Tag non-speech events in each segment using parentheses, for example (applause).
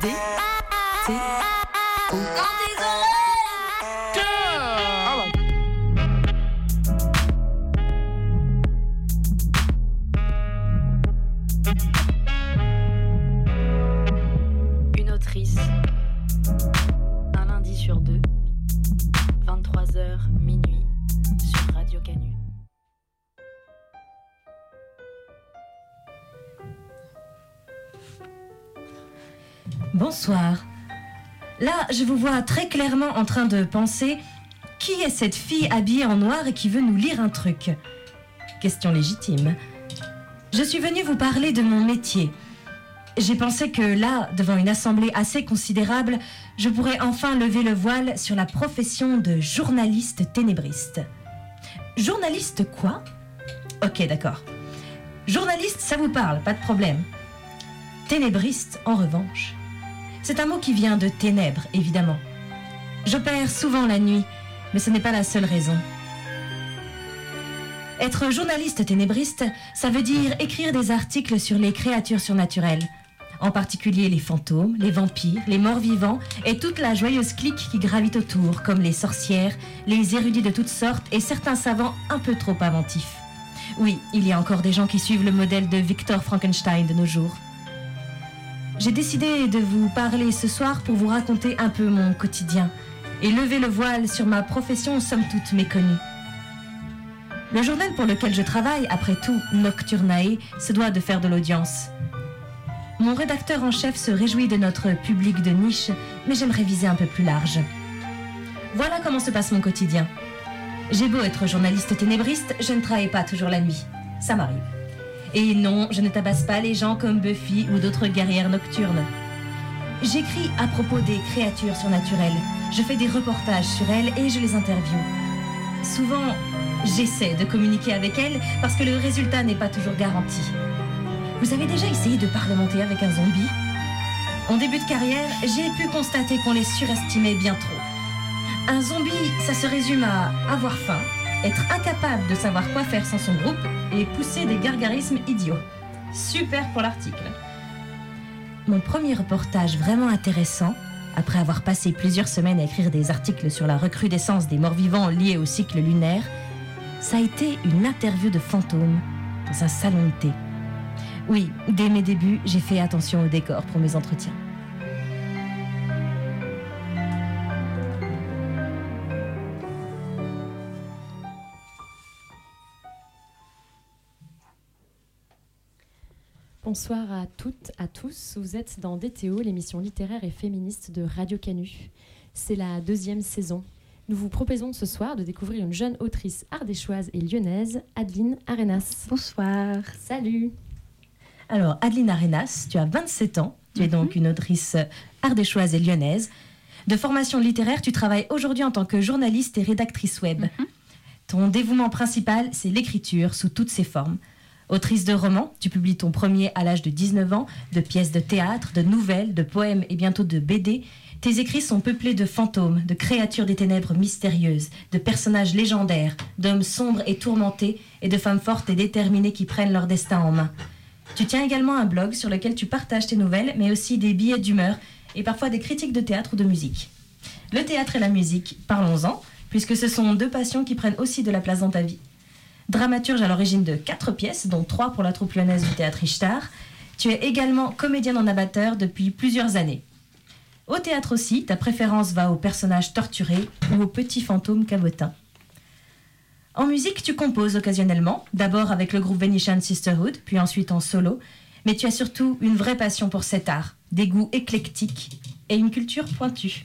D T O très clairement en train de penser qui est cette fille habillée en noir et qui veut nous lire un truc? Question légitime. Je suis venue vous parler de mon métier. J'ai pensé que là, devant une assemblée assez considérable, je pourrais enfin lever le voile sur la profession de journaliste ténébriste. Journaliste quoi? Ok, d'accord. Journaliste, ça vous parle, pas de problème. Ténébriste, en revanche, c'est un mot qui vient de ténèbres, évidemment. J'opère souvent la nuit, mais ce n'est pas la seule raison. Être journaliste ténébriste, ça veut dire écrire des articles sur les créatures surnaturelles, en particulier les fantômes, les vampires, les morts vivants et toute la joyeuse clique qui gravite autour, comme les sorcières, les érudits de toutes sortes et certains savants un peu trop inventifs. Oui, il y a encore des gens qui suivent le modèle de Victor Frankenstein de nos jours. J'ai décidé de vous parler ce soir pour vous raconter un peu mon quotidien et lever le voile sur ma profession somme toute méconnue. Le journal pour lequel je travaille, après tout Nocturnae, se doit de faire de l'audience. Mon rédacteur en chef se réjouit de notre public de niche, mais j'aimerais viser un peu plus large. Voilà comment se passe mon quotidien. J'ai beau être journaliste ténébriste, je ne travaille pas toujours la nuit. Ça m'arrive. Et non, je ne tabasse pas les gens comme Buffy ou d'autres guerrières nocturnes. J'écris à propos des créatures surnaturelles. Je fais des reportages sur elles et je les interviewe. Souvent, j'essaie de communiquer avec elles parce que le résultat n'est pas toujours garanti. Vous avez déjà essayé de parlementer avec un zombie? En début de carrière, j'ai pu constater qu'on les surestimait bien trop. Un zombie, ça se résume à avoir faim, être incapable de savoir quoi faire sans son groupe et pousser des gargarismes idiots. Super pour l'article. Mon premier reportage vraiment intéressant, après avoir passé plusieurs semaines à écrire des articles sur la recrudescence des morts-vivants liés au cycle lunaire, ça a été une interview de fantômes dans un salon de thé. Oui, dès mes débuts, j'ai fait attention au décor pour mes entretiens. Bonsoir à toutes, à tous. Vous êtes dans DTO, l'émission littéraire et féministe de Radio Canu. C'est la deuxième saison. Nous vous proposons ce soir de découvrir une jeune autrice ardéchoise et lyonnaise, Adeline Arenas. Bonsoir. Salut Alors, Adeline Arenas, tu as 27 ans. Tu es donc une autrice ardéchoise et lyonnaise. De formation littéraire, tu travailles aujourd'hui en tant que journaliste et rédactrice web. Ton dévouement principal, c'est l'écriture sous toutes ses formes. Autrice de romans, tu publies ton premier à l'âge de 19 ans, de pièces de théâtre, de nouvelles, de poèmes et bientôt de BD. Tes écrits sont peuplés de fantômes, de créatures des ténèbres mystérieuses, de personnages légendaires, d'hommes sombres et tourmentés et de femmes fortes et déterminées qui prennent leur destin en main. Tu tiens également un blog sur lequel tu partages tes nouvelles, mais aussi des billets d'humeur et parfois des critiques de théâtre ou de musique. Le théâtre et la musique, parlons-en, puisque ce sont deux passions qui prennent aussi de la place dans ta vie. Dramaturge à l'origine de quatre pièces, dont trois pour la troupe lyonnaise du théâtre Ishtar, tu es également comédienne en amateur depuis plusieurs années. Au théâtre aussi, ta préférence va aux personnages torturés ou aux petits fantômes cabotins. En musique, tu composes occasionnellement, d'abord avec le groupe Venetian Sisterhood, puis ensuite en solo, mais tu as surtout une vraie passion pour cet art, des goûts éclectiques et une culture pointue.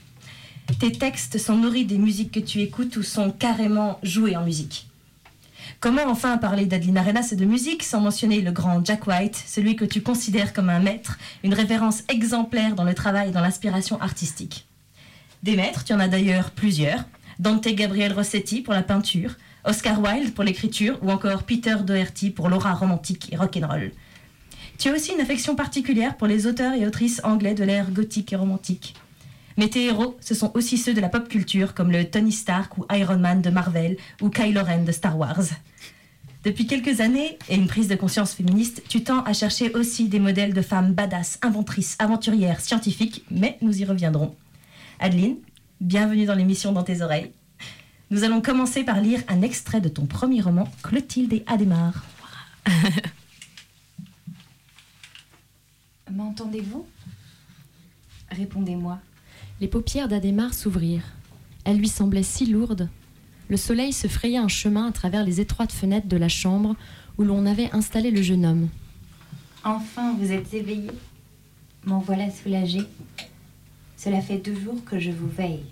Tes textes sont nourris des musiques que tu écoutes ou sont carrément joués en musique. Comment enfin parler d'Adeline Arenas et de musique sans mentionner le grand Jack White, celui que tu considères comme un maître, une référence exemplaire dans le travail et dans l'inspiration artistique Des maîtres, tu en as d'ailleurs plusieurs. Dante Gabriel Rossetti pour la peinture, Oscar Wilde pour l'écriture ou encore Peter Doherty pour l'aura romantique et rock'n'roll. Tu as aussi une affection particulière pour les auteurs et autrices anglais de l'ère gothique et romantique. Mais tes héros, ce sont aussi ceux de la pop culture comme le Tony Stark ou Iron Man de Marvel ou Kylo Ren de Star Wars. Depuis quelques années et une prise de conscience féministe, tu tends à chercher aussi des modèles de femmes badass, inventrices, aventurières, scientifiques, mais nous y reviendrons. Adeline, bienvenue dans l'émission Dans tes oreilles. Nous allons commencer par lire un extrait de ton premier roman, Clotilde et Adhémar. (laughs) M'entendez-vous? Répondez-moi. Les paupières d'Adhémar s'ouvrirent. Elles lui semblaient si lourdes. Le soleil se frayait un chemin à travers les étroites fenêtres de la chambre où l'on avait installé le jeune homme. Enfin, vous êtes éveillé. M'en voilà soulagée. Cela fait deux jours que je vous veille.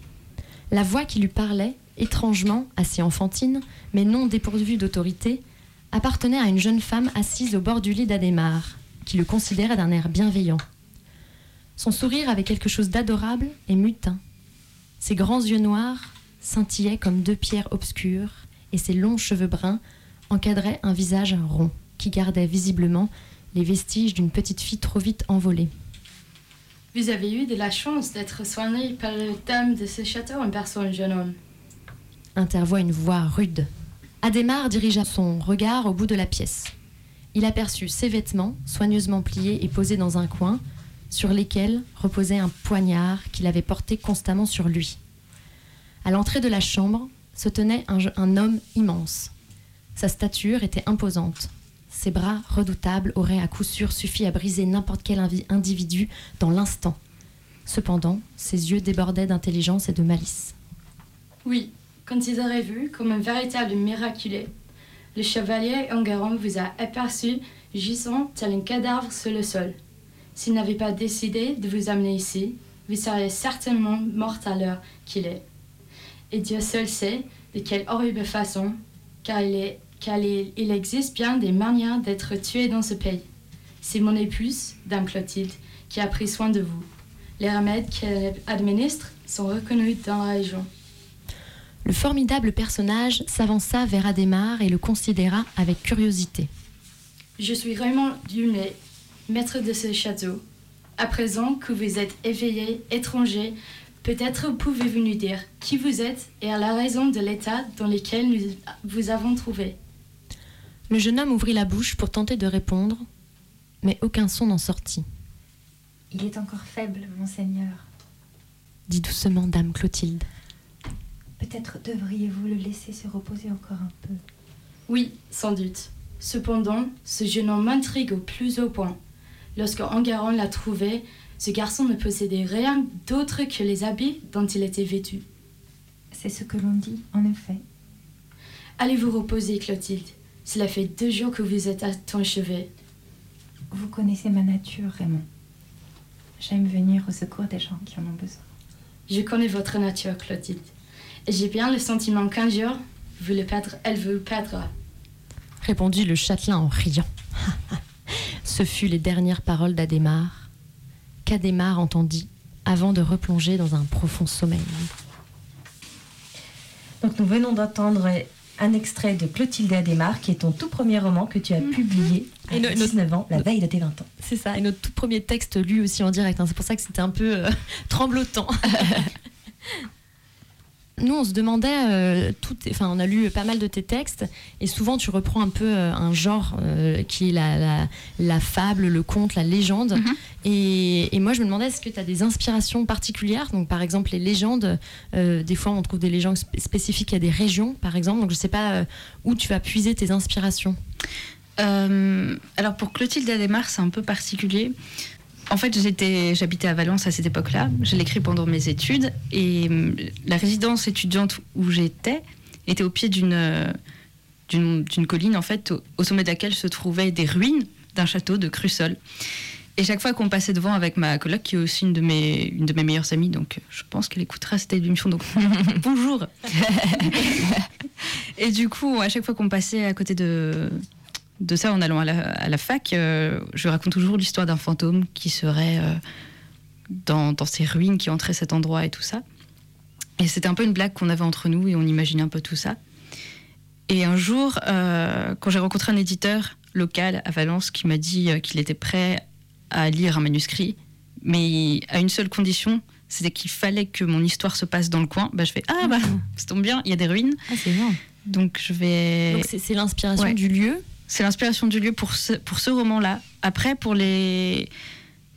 La voix qui lui parlait, étrangement, assez enfantine, mais non dépourvue d'autorité, appartenait à une jeune femme assise au bord du lit d'Adhémar, qui le considérait d'un air bienveillant. Son sourire avait quelque chose d'adorable et mutin. Ses grands yeux noirs scintillaient comme deux pierres obscures, et ses longs cheveux bruns encadraient un visage rond, qui gardait visiblement les vestiges d'une petite fille trop vite envolée. Vous avez eu de la chance d'être soigné par le dame de ce château en personne, jeune homme. intervint une voix rude. Adhémar dirigea son regard au bout de la pièce. Il aperçut ses vêtements, soigneusement pliés et posés dans un coin, sur lesquels reposait un poignard qu'il avait porté constamment sur lui. À l'entrée de la chambre se tenait un, homme immense. Sa stature était imposante. Ses bras redoutables auraient à coup sûr suffi à briser n'importe quel individu dans l'instant. Cependant, ses yeux débordaient d'intelligence et de malice. Oui, quand ils auraient vu comme un véritable miraculé, le chevalier Enguerrand vous a aperçu gisant tel un cadavre sur le sol. S'il n'avait pas décidé de vous amener ici, vous seriez certainement morte à l'heure qu'il est. Et Dieu seul sait de quelle horrible façon, car il, est, car il, il existe bien des manières d'être tué dans ce pays. C'est mon épouse, Dame Clotilde, qui a pris soin de vous. Les remèdes qu'elle administre sont reconnus dans la région. Le formidable personnage s'avança vers Adhémar et le considéra avec curiosité. Je suis Raymond Dumais, maître de ce château. À présent que vous êtes éveillé, étranger, peut-être pouvez-vous nous dire qui vous êtes et à la raison de l'état dans lequel nous vous avons trouvé. Le jeune homme ouvrit la bouche pour tenter de répondre, mais aucun son n'en sortit, Il est encore faible, monseigneur. dit doucement Dame Clotilde. Peut-être devriez-vous le laisser se reposer encore un peu. Oui, sans doute. Cependant, ce jeune homme m'intrigue au plus haut point. Lorsque Enguerrand l'a trouvé, ce garçon ne possédait rien d'autre que les habits dont il était vêtu. C'est ce que l'on dit, en effet. Allez vous reposer, Clotilde. Cela fait deux jours que vous êtes à ton chevet. Vous connaissez ma nature, Raymond. J'aime venir au secours des gens qui en ont besoin. Je connais votre nature, Clotilde. Et j'ai bien le sentiment qu'un jour, vous le perdre, elle vous perdra. Répondit le châtelain en riant. (laughs) Ce fut les dernières paroles d'Adhémar, qu'Adhémar entendit avant de replonger dans un profond sommeil. Donc nous venons d'entendre un extrait de Clotilde Adhémar, qui est ton tout premier roman que tu as publié à Et no- 19 ans, la veille de tes 20 ans. C'est ça, et notre tout premier texte lu aussi en direct, hein. c'est pour ça que c'était un peu euh, (laughs) tremblotant. (laughs) Nous, on se demandait, euh, tout, enfin, on a lu pas mal de tes textes, et souvent tu reprends un peu euh, un genre euh, qui est la, la, la fable, le conte, la légende. Mhm. et, et moi, je me demandais, est-ce que tu as des inspirations particulières? Donc, par exemple, les légendes, des fois, on trouve des légendes spé- spécifiques à des régions, par exemple. Donc, je sais pas où tu vas puiser tes inspirations. Alors pour Clotilde Adhémar, c'est un peu particulier. En fait, j'étais, j'habitais à Valence à cette époque-là. Je l'ai écrit pendant mes études et hum, la résidence étudiante où j'étais était au pied d'une euh, d'une d'une colline en fait, au, au sommet de laquelle se trouvaient des ruines d'un château de Crussol. Et chaque fois qu'on passait devant avec ma coloc, qui est aussi une de mes, une de mes meilleures amies, donc je pense qu'elle écoutera cette émission, donc (laughs) bonjour. (laughs) et du coup, à chaque fois qu'on passait à côté de, de ça en allant à la, à la fac, euh, je raconte toujours l'histoire d'un fantôme qui serait euh, dans, dans ces ruines, qui entrait cet endroit et tout ça. Et c'était un peu une blague qu'on avait entre nous et on imaginait un peu tout ça. Et un jour, euh, quand j'ai rencontré un éditeur local à Valence qui m'a dit euh, qu'il était prêt à lire un manuscrit, mais à une seule condition, c'était qu'il fallait que mon histoire se passe dans le coin, bah, je fais Ah bah, ça tombe bien, il y a des ruines. Ah, c'est bien. Donc je vais. Donc c'est c'est l'inspiration Ouais. du lieu. C'est l'inspiration du lieu pour ce, pour ce roman-là. Après, pour les,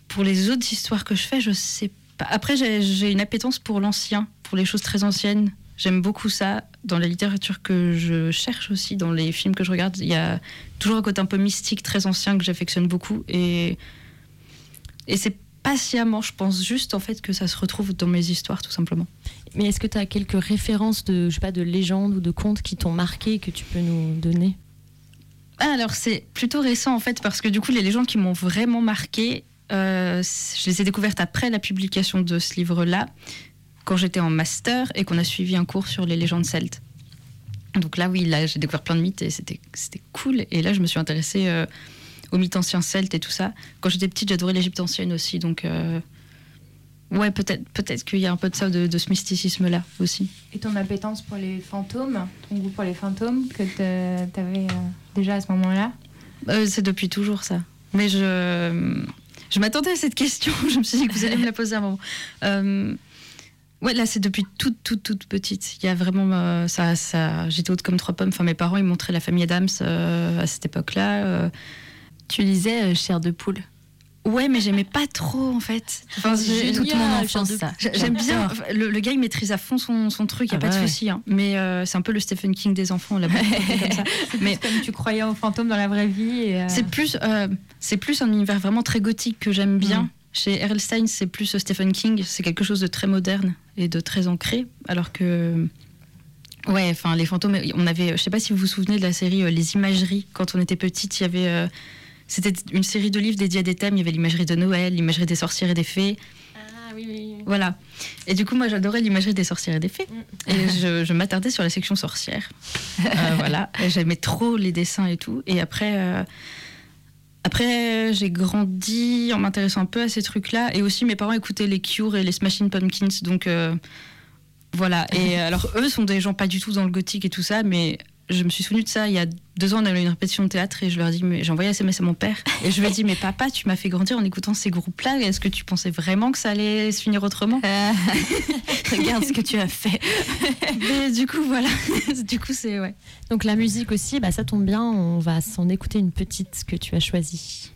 pour les autres histoires que je fais, je sais pas. Après, j'ai une appétence pour l'ancien, pour les choses très anciennes. J'aime beaucoup ça. Dans la littérature que je cherche aussi, dans les films que je regarde, il y a toujours un côté un peu mystique, très ancien que j'affectionne beaucoup. Et, et c'est patiemment, je pense juste en fait que ça se retrouve dans mes histoires, tout simplement. Mais est-ce que tu as quelques références de, je sais pas, de légendes ou de contes qui t'ont marqué que tu peux nous donner? Alors c'est plutôt récent en fait parce que du coup les légendes qui m'ont vraiment marqué, euh, je les ai découvertes après la publication de ce livre-là, quand j'étais en master et qu'on a suivi un cours sur les légendes celtes. Donc là oui, là j'ai découvert plein de mythes et c'était cool. Et là je me suis intéressée euh, aux mythes anciens celtes et tout ça. Quand j'étais petite j'adorais l'Égypte ancienne aussi, donc euh, ouais peut-être peut-être qu'il y a un peu de ça de, de ce mysticisme-là aussi. Et ton appétence pour les fantômes, ton goût pour les fantômes que tu avais déjà à ce moment-là Euh, c'est depuis toujours ça. Mais je, je m'attendais à cette question. (laughs) Je me suis dit que vous allez me la poser à un moment. Euh, ouais, là, c'est depuis toute, toute, toute petite. Il y a vraiment. euh, ça, ça, J'étais haute comme trois pommes. Enfin, mes parents, ils montraient la famille Adams à cette époque-là. Tu lisais Chair de poule. Ouais, mais j'aimais pas trop, en fait. Enfin, j'ai- Toute mon Génial, enfance, J'aime bien. Le, le gars, il maîtrise à fond son, son truc, il Ah n'y a pas bah de ouais. souci. hein. Mais euh, c'est un peu le Stephen King des enfants, là. comme ça. (laughs) Mais Comme tu croyais aux fantômes dans la vraie vie. euh, C'est plus, euh, c'est plus un univers vraiment très gothique que j'aime bien. Mm. Chez R.L. Stein, c'est plus Stephen King, c'est quelque chose de très moderne et de très ancré, alors que. Ouais, enfin, les fantômes, on avait. Je sais pas si vous vous souvenez de la série euh, Les Imageries. Quand on était petite, il y avait. euh, C'était une série de livres dédiés à des thèmes. Il y avait l'imagerie de Noël, l'imagerie des sorcières et des fées. Ah oui, oui. Voilà. Et du coup, moi, j'adorais l'imagerie des sorcières et des fées. Et je, je m'attardais sur la section sorcière. Euh, (laughs) voilà. J'aimais trop les dessins et tout. Et après, euh, après j'ai grandi en m'intéressant un peu à ces trucs-là. Et aussi, mes parents écoutaient les Cure et les Smashing Pumpkins. Donc, euh, voilà. Et (laughs) alors, eux sont des gens pas du tout dans le gothique et tout ça, mais. Je me suis souvenue de ça il y a deux ans, on avait une répétition de théâtre et je leur ai dit, mais j'ai envoyé un SMS à mon père et je lui ai dit, mais papa, tu m'as fait grandir en écoutant ces groupes-là. Est-ce que tu pensais vraiment que ça allait se finir autrement (laughs) Regarde ce que tu as fait. (laughs) Mais du coup, voilà. (laughs) du coup, c'est ouais. Donc la musique aussi, bah, ça tombe bien, on va s'en écouter une petite que tu as choisie.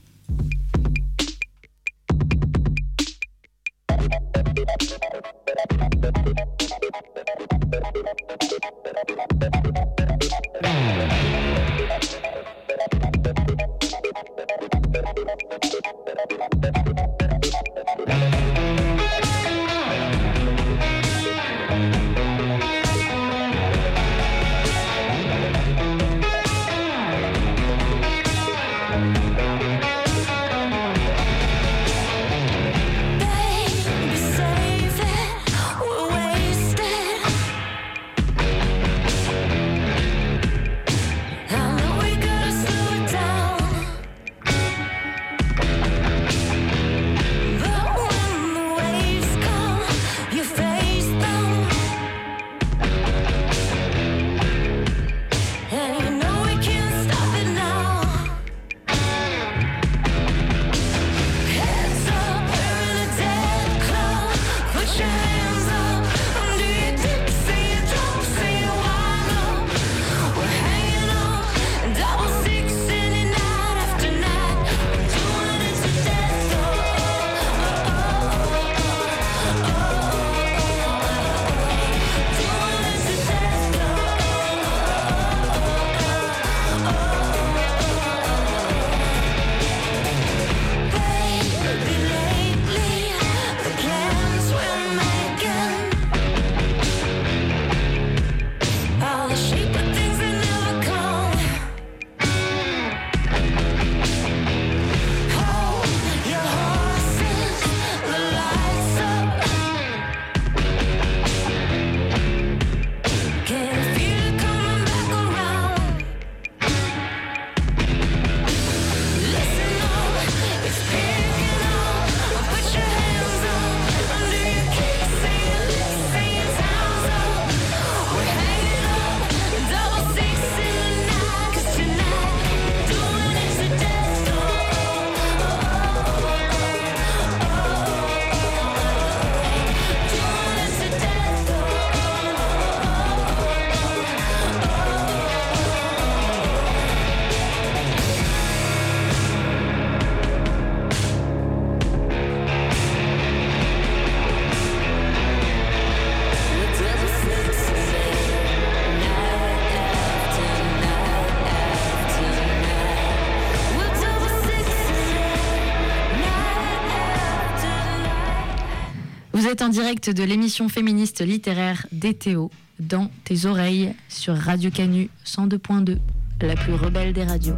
Êtes en direct de l'émission féministe littéraire DTO dans tes oreilles sur Radio Canu 102.2, la plus rebelle des radios.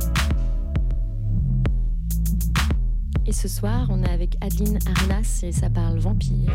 Et ce soir, on est avec Adeline Arnas et ça parle vampire.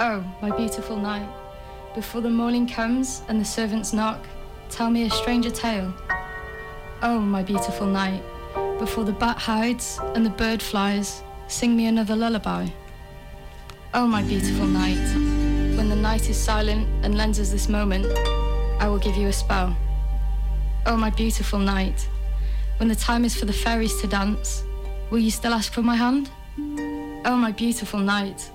Oh, my beautiful night. Before the morning comes and the servants knock, tell me a stranger tale. Oh, my beautiful night. Before the bat hides and the bird flies, sing me another lullaby. Oh, my beautiful night. When the night is silent and lends us this moment, I will give you a spell. Oh, my beautiful night. When the time is for the fairies to dance, will you still ask for my hand? Oh, my beautiful night.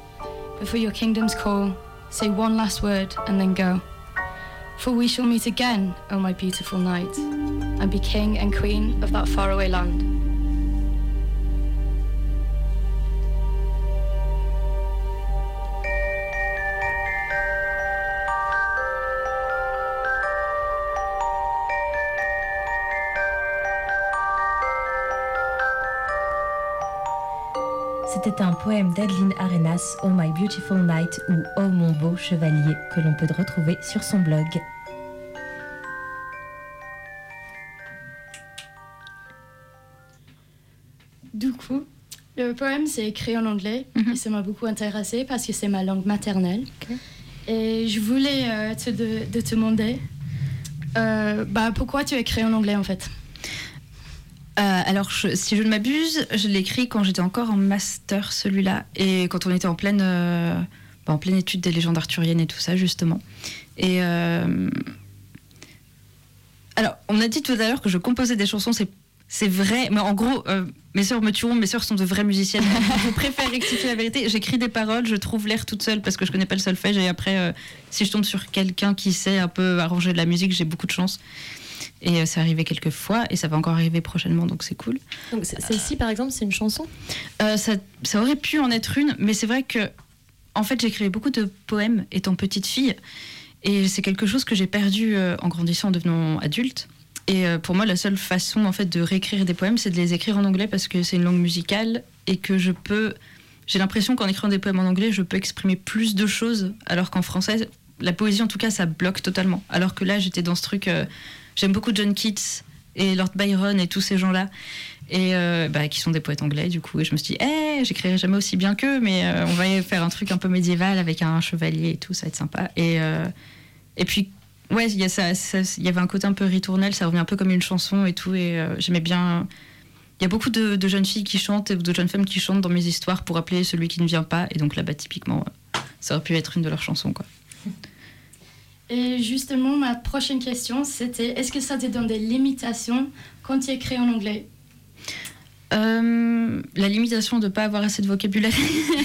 Before your kingdoms call, say one last word and then go. For we shall meet again, O my beautiful night, and be king and queen of that faraway land. C'était un poème d'Adeline Arenas, Oh My Beautiful Night ou Oh Mon Beau Chevalier, que l'on peut retrouver sur son blog. Du coup, le poème c'est écrit en anglais et ça m'a beaucoup intéressé parce que c'est ma langue maternelle. Et je voulais euh, te de, de te demander euh, bah, pourquoi tu as écrit en anglais en fait? Euh, alors, je- si je ne m'abuse, je l'ai écrit quand j'étais encore en master, celui-là, et quand on était en pleine, euh, en pleine étude des légendes arthuriennes et tout ça, justement. Et euh, alors, on a dit tout à l'heure que je composais des chansons, c'est c'est vrai, mais en gros, mes sœurs me tueront, mes sœurs sont de vraies musiciennes. (laughs) je préfère rectifier la vérité. J'écris des paroles, je trouve l'air toute seule parce que je connais pas le solfège, et après, si je tombe sur quelqu'un qui sait un peu arranger de la musique, j'ai beaucoup de chance. Et euh, c'est arrivé quelques fois, et ça va encore arriver prochainement, donc c'est cool. Donc celle-ci, par exemple, c'est une chanson? Euh, ça, ça aurait pu en être une, mais c'est vrai que, en fait, j'écrivais beaucoup de poèmes étant petite fille, et c'est quelque chose que j'ai perdu euh, en grandissant, en devenant adulte. Et euh, pour moi, la seule façon, en fait, de réécrire des poèmes, c'est de les écrire en anglais parce que c'est une langue musicale et que je peux. J'ai l'impression qu'en écrivant des poèmes en anglais, je peux exprimer plus de choses, alors qu'en français, la poésie, en tout cas, ça bloque totalement. Alors que là, j'étais dans ce truc. euh, J'aime beaucoup John Keats et Lord Byron et tous ces gens-là. Et euh, bah, qui sont des poètes anglais du coup. Et je me suis dit Eh, j'écrirai jamais aussi bien qu'eux mais euh, on va faire un truc un peu médiéval avec un chevalier et tout ça va être sympa. Et euh, et puis ouais il y ça, ça- y avait un côté un peu ritournel ça revient un peu comme une chanson et tout. Et j'aimais bien il y a beaucoup de, de jeunes filles qui chantent et de jeunes femmes qui chantent dans mes histoires pour appeler celui qui ne vient pas. Et donc là-bas typiquement ça aurait pu être une de leurs chansons quoi Et justement, ma prochaine question c'était est-ce que ça te donne des limitations quand tu écris en anglais? Euh, la limitation de ne pas avoir assez de vocabulaire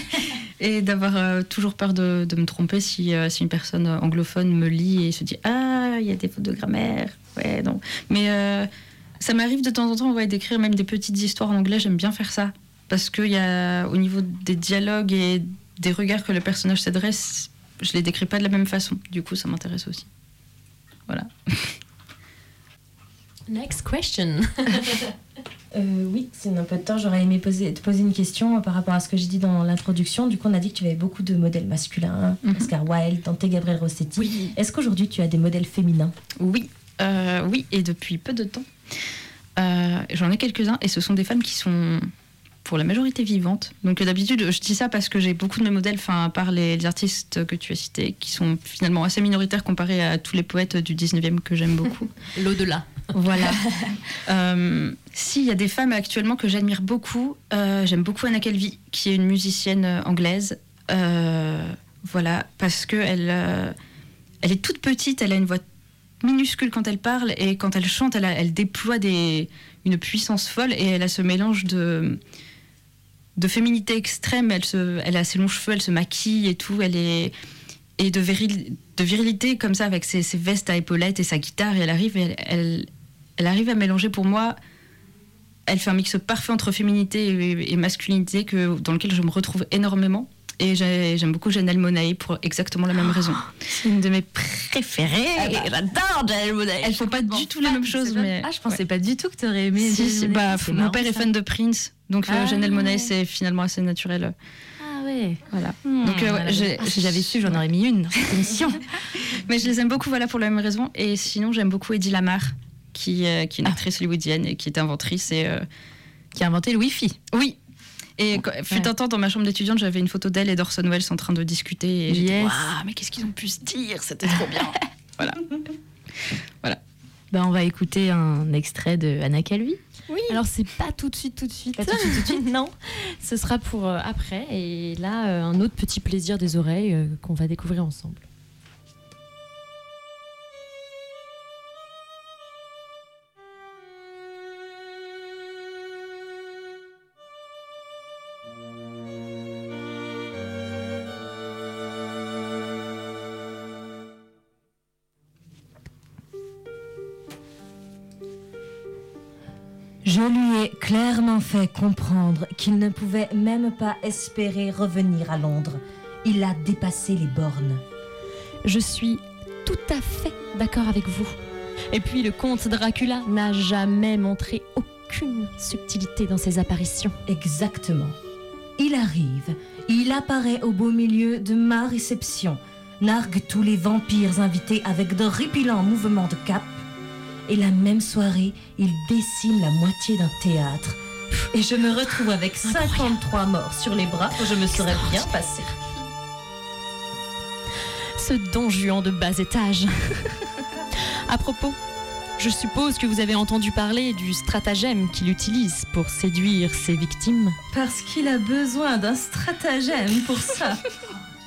(laughs) et d'avoir euh, toujours peur de, de me tromper si, euh, si une personne anglophone me lit et se dit Ah, il y a des fautes de grammaire. Ouais, non. Mais ça m'arrive de temps en temps ouais, d'écrire même des petites histoires en anglais. J'aime bien faire ça. Parce qu'il y a, au niveau des dialogues et des regards que le personnage s'adresse, je les décris pas de la même façon. Du coup, ça m'intéresse aussi. Voilà. (laughs) Next question. (laughs) Euh, oui, c'est un peu de temps. J'aurais aimé poser, te poser une question par rapport à ce que j'ai dit dans l'introduction. Du coup, on a dit que tu avais beaucoup de modèles masculins, Mhm. Oscar Wilde, Dante Gabriel Rossetti. Oui. Est-ce qu'aujourd'hui tu as des modèles féminins? Oui, euh, oui, et depuis peu de temps. Euh, J'en ai quelques-uns, et ce sont des femmes qui sont pour la majorité vivantes. Donc d'habitude, je dis ça parce que j'ai beaucoup de mes modèles, enfin, à part les, les artistes que tu as cités, qui sont finalement assez minoritaires comparés à tous les poètes du 19e que j'aime beaucoup. (laughs) L'au-delà. Voilà. (laughs) Euh, S'il y a des femmes actuellement que j'admire beaucoup, euh, j'aime beaucoup Anna Calvi, qui est une musicienne euh, anglaise. Euh, voilà, parce que elle, elle est toute petite, elle a une voix minuscule quand elle parle et quand elle chante, elle, a- elle déploie des, une puissance folle et elle a ce mélange de de féminité extrême. Elle, se, elle a ses longs cheveux, elle se maquille et tout. Elle est et de, viril- de virilité comme ça avec ses, ses vestes à épaulettes et sa guitare et elle arrive elle, elle arrive à mélanger pour moi elle fait un mix parfait entre féminité et, et masculinité que, dans lequel je me retrouve énormément et j'ai- j'aime beaucoup Janelle Monae pour exactement la même raison. (gasps) C'est une de mes préférées. J'adore Janelle Monáe. Elles font pas du tout les mêmes choses, mais Ah, je pensais pas du tout que tu aurais aimé. Si, si, bah, mon marrant, père est ça. fan de Prince, donc euh, Ah. Janelle Monae c'est finalement assez naturel. Ah ouais. Voilà. Hmm, Donc, euh, voilà. j'ai- Ah, si j'avais su, j'en aurais mis une dans cette émission. (laughs) Mais je les aime beaucoup, voilà, pour la même raison. Et sinon, j'aime beaucoup Eddie Lamar, qui, euh, qui est une Ah. actrice hollywoodienne et qui est inventrice. Et, euh, qui a inventé le Wi-Fi. Oui. Et quand- fut un temps dans ma chambre d'étudiante, j'avais une photo d'elle et d'Orson Welles en train de discuter. Et j'étais, Yes. Waouh, mais qu'est-ce qu'ils ont pu se dire? C'était trop bien. (laughs) voilà. Ben, on va écouter un extrait de Anna Calvi. Alors c'est pas tout de suite, tout de suite. Pas tout de suite, tout de suite. (laughs) non, ce sera pour euh, après. Et là, euh, un autre petit plaisir des oreilles euh, qu'on va découvrir ensemble. Clairement fait comprendre qu'il ne pouvait même pas espérer revenir à Londres. Il a dépassé les bornes. Je suis tout à fait d'accord avec vous. Et puis le comte Dracula n'a jamais montré aucune subtilité dans ses apparitions. Exactement. Il arrive, il apparaît au beau milieu de ma réception, nargue tous les vampires invités avec de répilants mouvements de cap, et la même soirée, il décime la moitié d'un théâtre. Et je me retrouve avec 53 morts sur les bras, je me serais bien passé. Ce don Juan de bas étage. à propos, je suppose que vous avez entendu parler du stratagème qu'il utilise pour séduire ses victimes. Parce qu'il a besoin d'un stratagème pour ça.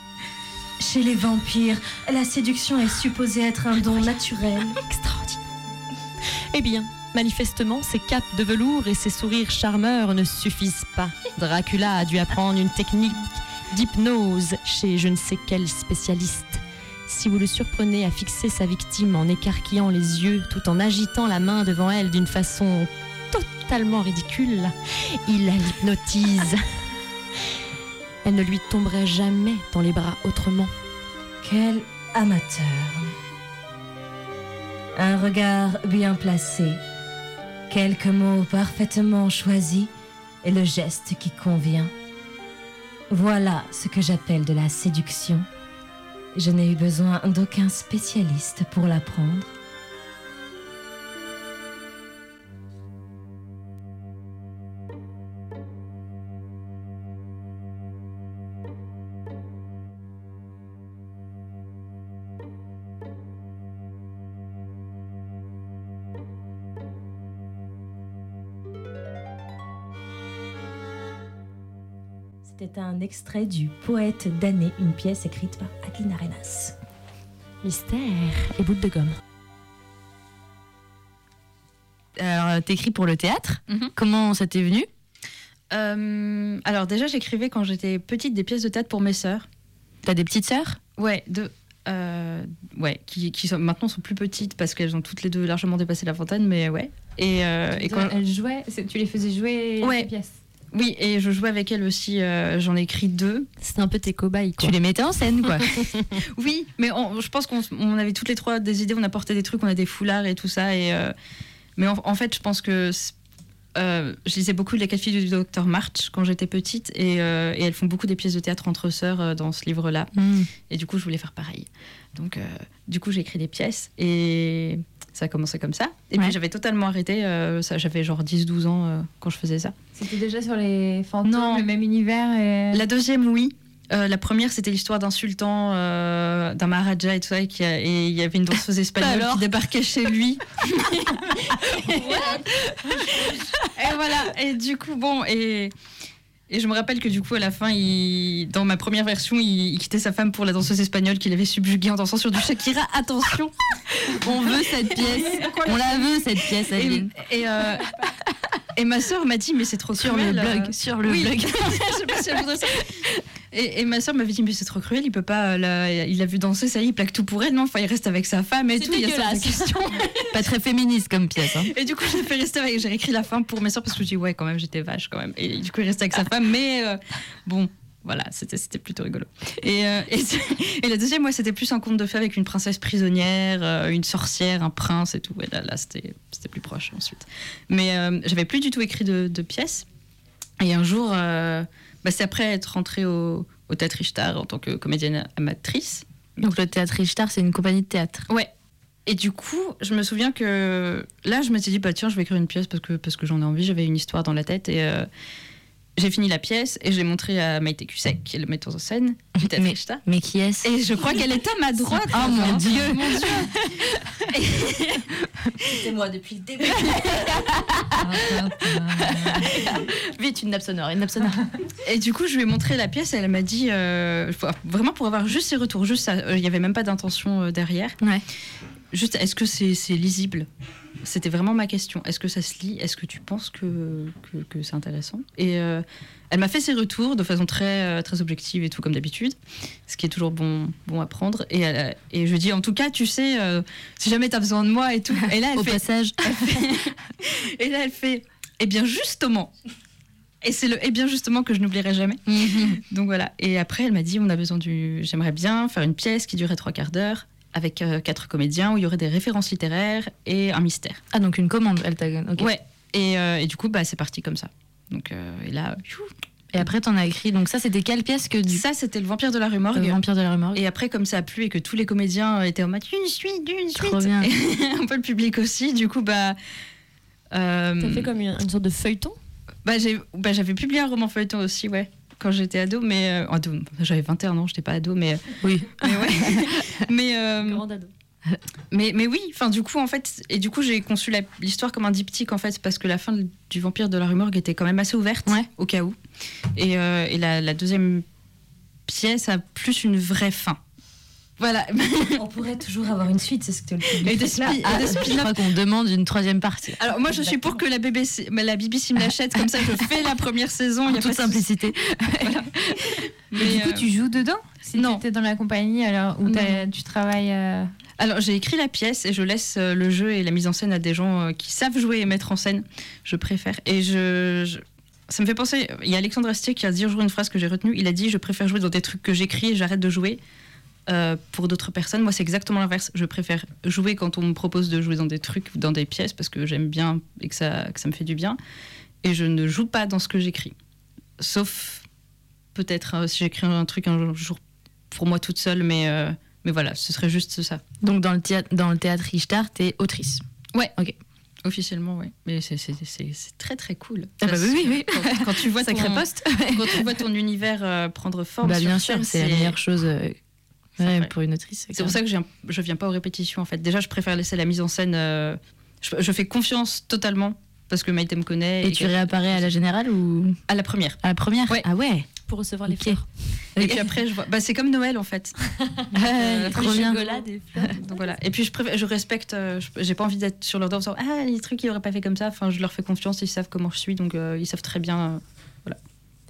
(laughs) Chez les vampires, la séduction est supposée être un don naturel. Extraordinaire. Eh bien, manifestement, ses capes de velours et ses sourires charmeurs ne suffisent pas. Dracula a dû apprendre une technique d'hypnose chez je ne sais quel spécialiste. Si vous le surprenez à fixer sa victime en écarquillant les yeux tout en agitant la main devant elle d'une façon totalement ridicule, il la hypnotise. Elle ne lui tomberait jamais dans les bras autrement. Quel amateur. Un regard bien placé, quelques mots parfaitement choisis et le geste qui convient. Voilà ce que j'appelle de la séduction. Je n'ai eu besoin d'aucun spécialiste pour l'apprendre. C'était un extrait du Poète d'année, une pièce écrite par Adeline Arenas. Mystère et boule de gomme. Alors, t'écris pour le théâtre. Mhm. Comment ça t'est venu? Euh, alors déjà, j'écrivais quand j'étais petite des pièces de théâtre pour mes sœurs. T'as des petites sœurs? Ouais, de, euh, ouais, qui, qui sont, maintenant sont plus petites parce qu'elles ont toutes les deux largement dépassé la vingtaine, mais ouais. Et, euh, et quand, Elle jouait, c'est- tu les faisais jouer Ouais. les pièces? Oui, et je jouais avec elles aussi. euh, J'en ai écrit deux. C'est un peu tes cobayes, quoi. Tu les mettais en scène, quoi. (laughs) Oui, mais on- je pense qu'on on avait toutes les trois des idées, on apportait des trucs, on a des foulards et tout ça. Et, euh, mais en, en fait, je pense que euh, je lisais beaucoup Les quatre filles du docteur March quand j'étais petite et, euh, et elles font beaucoup des pièces de théâtre entre sœurs euh, dans ce livre-là. Hmm. Et du coup, je voulais faire pareil. Donc, euh, du coup, j'ai écrit des pièces et ça a commencé comme ça. Et Ouais. puis, j'avais totalement arrêté. euh, ça, j'avais genre 10-12 ans euh, quand je faisais ça. C'était déjà sur les fantômes, Non. le même univers. Et... La deuxième, oui. Euh, la première, c'était l'histoire d'un sultan, euh, d'un maharaja et tout ça, et il y avait une danseuse (laughs) espagnole qui débarquait chez lui. (laughs) (laughs) et voilà. Et du coup, bon, et, et je me rappelle que du coup, à la fin, il, dans ma première version, il, il quittait sa femme pour la danseuse espagnole qu'il avait subjuguée en dansant sur du Shakira. (laughs) Attention On veut cette pièce. On la veut, cette pièce, Et, Adeline. et, euh, et ma sœur m'a dit, mais c'est trop Sur le euh, blog, sur le oui. blog. (laughs) je sais pas si elle voudrait ça. Et, et ma soeur m'avait dit mais c'est trop cruel, il peut pas, euh, la- il a vu danser, ça y est, il plaque tout pour elle, non Enfin, il reste avec sa femme et tout. Il y a questions. (laughs) Pas très féministe comme pièce. Hein. Et du coup, j'ai fait rester avec, j'ai écrit la fin pour mes soeurs parce que je dis ouais, quand même, j'étais vache quand même. Et du coup, il restait avec sa femme, mais euh, bon. Voilà, c'était plutôt rigolo. Et, euh, et, la deuxième, ouais, c'était plus un conte de fées avec une princesse prisonnière, euh, une sorcière, un prince et tout. Là, là c'était plus proche ensuite. Mais euh, j'avais plus du tout écrit de, de pièces. Et un jour, bah, c'est après être rentrée au, au Théâtre Richtar en tant que comédienne amatrice. Donc le théâtre Richtar, c'est une compagnie de théâtre. Ouais. Et du coup, je me souviens que là, je m'étais dit, bah tiens, je vais écrire une pièce parce que, parce que j'en ai envie, j'avais une histoire dans la tête. Et euh, j'ai fini la pièce et je l'ai montrée à Maïté Cussec, qui est le metteur en scène Mais-. Mais qui est-ce Et je crois qu'elle est à ma droite. Oh mon Dieu C'était moi depuis le début. (laughs) Vite, une nappe sonore, une nappe sonore. Et du coup, je lui ai montré la pièce et elle m'a dit, euh, vraiment pour avoir juste ses retours, juste ça, euh, il n'y avait même pas d'intention euh, derrière. Ouais. Juste, est-ce que c'est lisible? C'était vraiment ma question. Est-ce que ça se lit? Est-ce que tu penses que, que, que c'est intéressant? Et euh, elle m'a fait ses retours de façon très, euh, très objective et tout, comme d'habitude, ce qui est toujours bon, bon à prendre. Et, elle et je lui dis, en tout cas, tu sais, euh, si jamais tu as besoin de moi et tout. Et là, elle (laughs) Au fait, passage, (laughs) et là, elle fait, eh bien, justement. Et c'est le eh bien, justement, que je n'oublierai jamais. Donc voilà. Et après, elle m'a dit on a besoin du. J'aimerais bien faire une pièce qui durait trois quarts d'heure avec euh, quatre comédiens où il y aurait des références littéraires et un mystère. ah donc une commande, elle t'a. ok. Ouais. Et, euh, et du coup, bah, c'est parti comme ça. Donc euh, et là, pfiou. Et après, t'en as écrit. Donc ça, c'était quelle pièce que du ça c'était le vampire de la rue Le. Vampire de la rumeur Et après, comme ça a plu et que tous les comédiens étaient en mode une suite, une suite, Trop bien. et (laughs) un peu le public aussi, du coup, bah. euh, T'as fait comme une, une sorte de feuilleton? Bah, j'ai, bah, j'avais publié un roman feuilleton aussi, ouais, quand j'étais ado, mais. euh, ado, j'avais 21 ans, j'étais pas ado, mais. Oui. (laughs) Mais ouais. (laughs) mais, euh, Grand ado. mais, mais oui, enfin, du coup, en fait. Et du coup, j'ai conçu l'histoire comme un diptyque, en fait, parce que la fin du vampire de la rue morgue était quand même assez ouverte, Ouais. au cas où. Et, euh, et la, la deuxième pièce a plus une vraie fin. Voilà. On pourrait toujours avoir une suite, c'est ce que le Et public des, réclame. spi- Ah, et des je crois qu'on demande une troisième partie. Alors moi je suis pour que la BBC, la BBC me l'achète comme ça je fais la première saison. Y En a toute de simplicité. (laughs) Mais du coup, euh, tu joues dedans Si non. tu dans la compagnie, alors où tu travailles. euh, Alors j'ai écrit la pièce et je laisse euh, le jeu et la mise en scène à des gens euh, qui savent jouer et mettre en scène. Je préfère. Et je, je- ça me fait penser. Il y a Alexandre Astier qui a dit un jour une phrase que j'ai retenue. Il a dit je préfère jouer dans des trucs que j'écris et j'arrête de jouer. Euh, pour d'autres personnes, moi c'est exactement l'inverse. Je préfère jouer quand on me propose de jouer dans des trucs ou dans des pièces parce que j'aime bien et que ça, que ça me fait du bien. Et je ne joue pas dans ce que j'écris. Sauf peut-être euh, si j'écris un truc un jour pour moi toute seule, mais, euh, mais voilà, ce serait juste ça. Donc dans le théâtre, dans le théâtre Richtart, t'es autrice. Officiellement, oui. Mais c'est- très très cool. Ah bah oui, oui, oui. Quand, quand tu vois (laughs) Sacré ton, poste. (laughs) quand tu vois ton univers euh, prendre forme, Bah bien sûr, c'est la meilleure chose ouais, pour une autrice. C'est pour ça que je viens, je viens pas aux répétitions en fait. Déjà, je préfère laisser la mise en scène. euh, je, je fais confiance totalement parce que Maïté me connaît. Et tu réapparais à la générale ou? À la première. à la première? Ouais. Ah ouais. Pour recevoir les fleurs. Et puis après, je vois. Bah, c'est comme Noël en fait. (laughs) Ouais, trop bien. des fleurs. Donc voilà. Et puis je, préfère- je respecte. euh, je- J'ai pas envie d'être sur leur dos en disant ah les trucs ils auraient pas fait comme ça. Enfin, je leur fais confiance. Ils savent comment je suis, donc euh, ils savent très bien.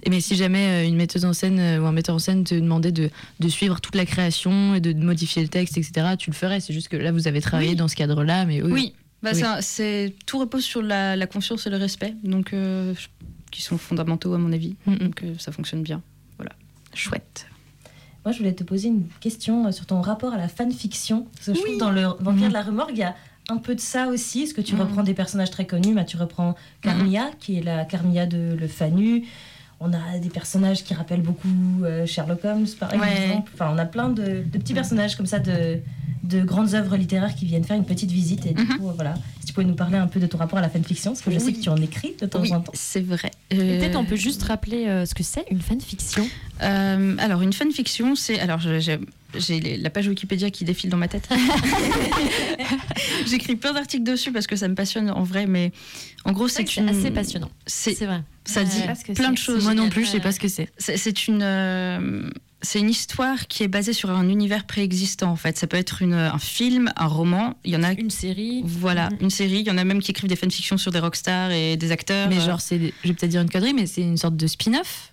Mais si jamais euh, une metteuse en scène euh, ou un metteur en scène te demandait de, de suivre toute la création et de modifier le texte, etc., tu le ferais. C'est juste que là, vous avez travaillé Oui. dans ce cadre-là, mais oui. Oui, bah, Oui. c'est tout repose sur la, la confiance et le respect, donc euh, qui sont fondamentaux à mon avis. Mm, mm. Donc euh, ça fonctionne bien. Chouette. Moi, je voulais te poser une question sur ton rapport à la fanfiction. Parce que je trouve que dans le Vampire de la Remorque, il y a un peu de ça aussi. Est-ce que tu Mhm. reprends des personnages très connus? Bah, Tu reprends Carmilla, qui est la Carmilla de Le Fanu. On a des personnages qui rappellent beaucoup euh, Sherlock Holmes, par Ouais. exemple. Enfin, on a plein de, de petits personnages comme ça de, de grandes œuvres littéraires qui viennent faire une petite visite. Et du Mhm. coup, euh, voilà. Si tu pouvais nous parler un peu de ton rapport à la fanfiction, parce que je sais que tu en écris de temps Oui, en temps. c'est vrai. Et Euh, Peut-être on peut juste rappeler euh, ce que c'est une fanfiction. euh, alors une fanfiction, c'est alors j'ai la page Wikipédia qui défile dans ma tête. (laughs) J'écris plein d'articles dessus parce que ça me passionne en vrai, mais en gros c'est C'est une assez passionnant. C'est vrai. Ça Ouais. dit plein de c'est. choses. Moi non génial. plus, je sais pas ce que c'est. C'est une, euh, c'est une histoire qui est basée sur un univers préexistant en fait. Ça peut être une, un film, un roman. Il y en a, Une série. voilà, Mhm. une série. Il y en a même qui écrivent des fanfictions sur des rockstars et des acteurs. Mais Euh, genre, c'est, je vais peut-être dire une connerie, mais c'est une sorte de spin-off.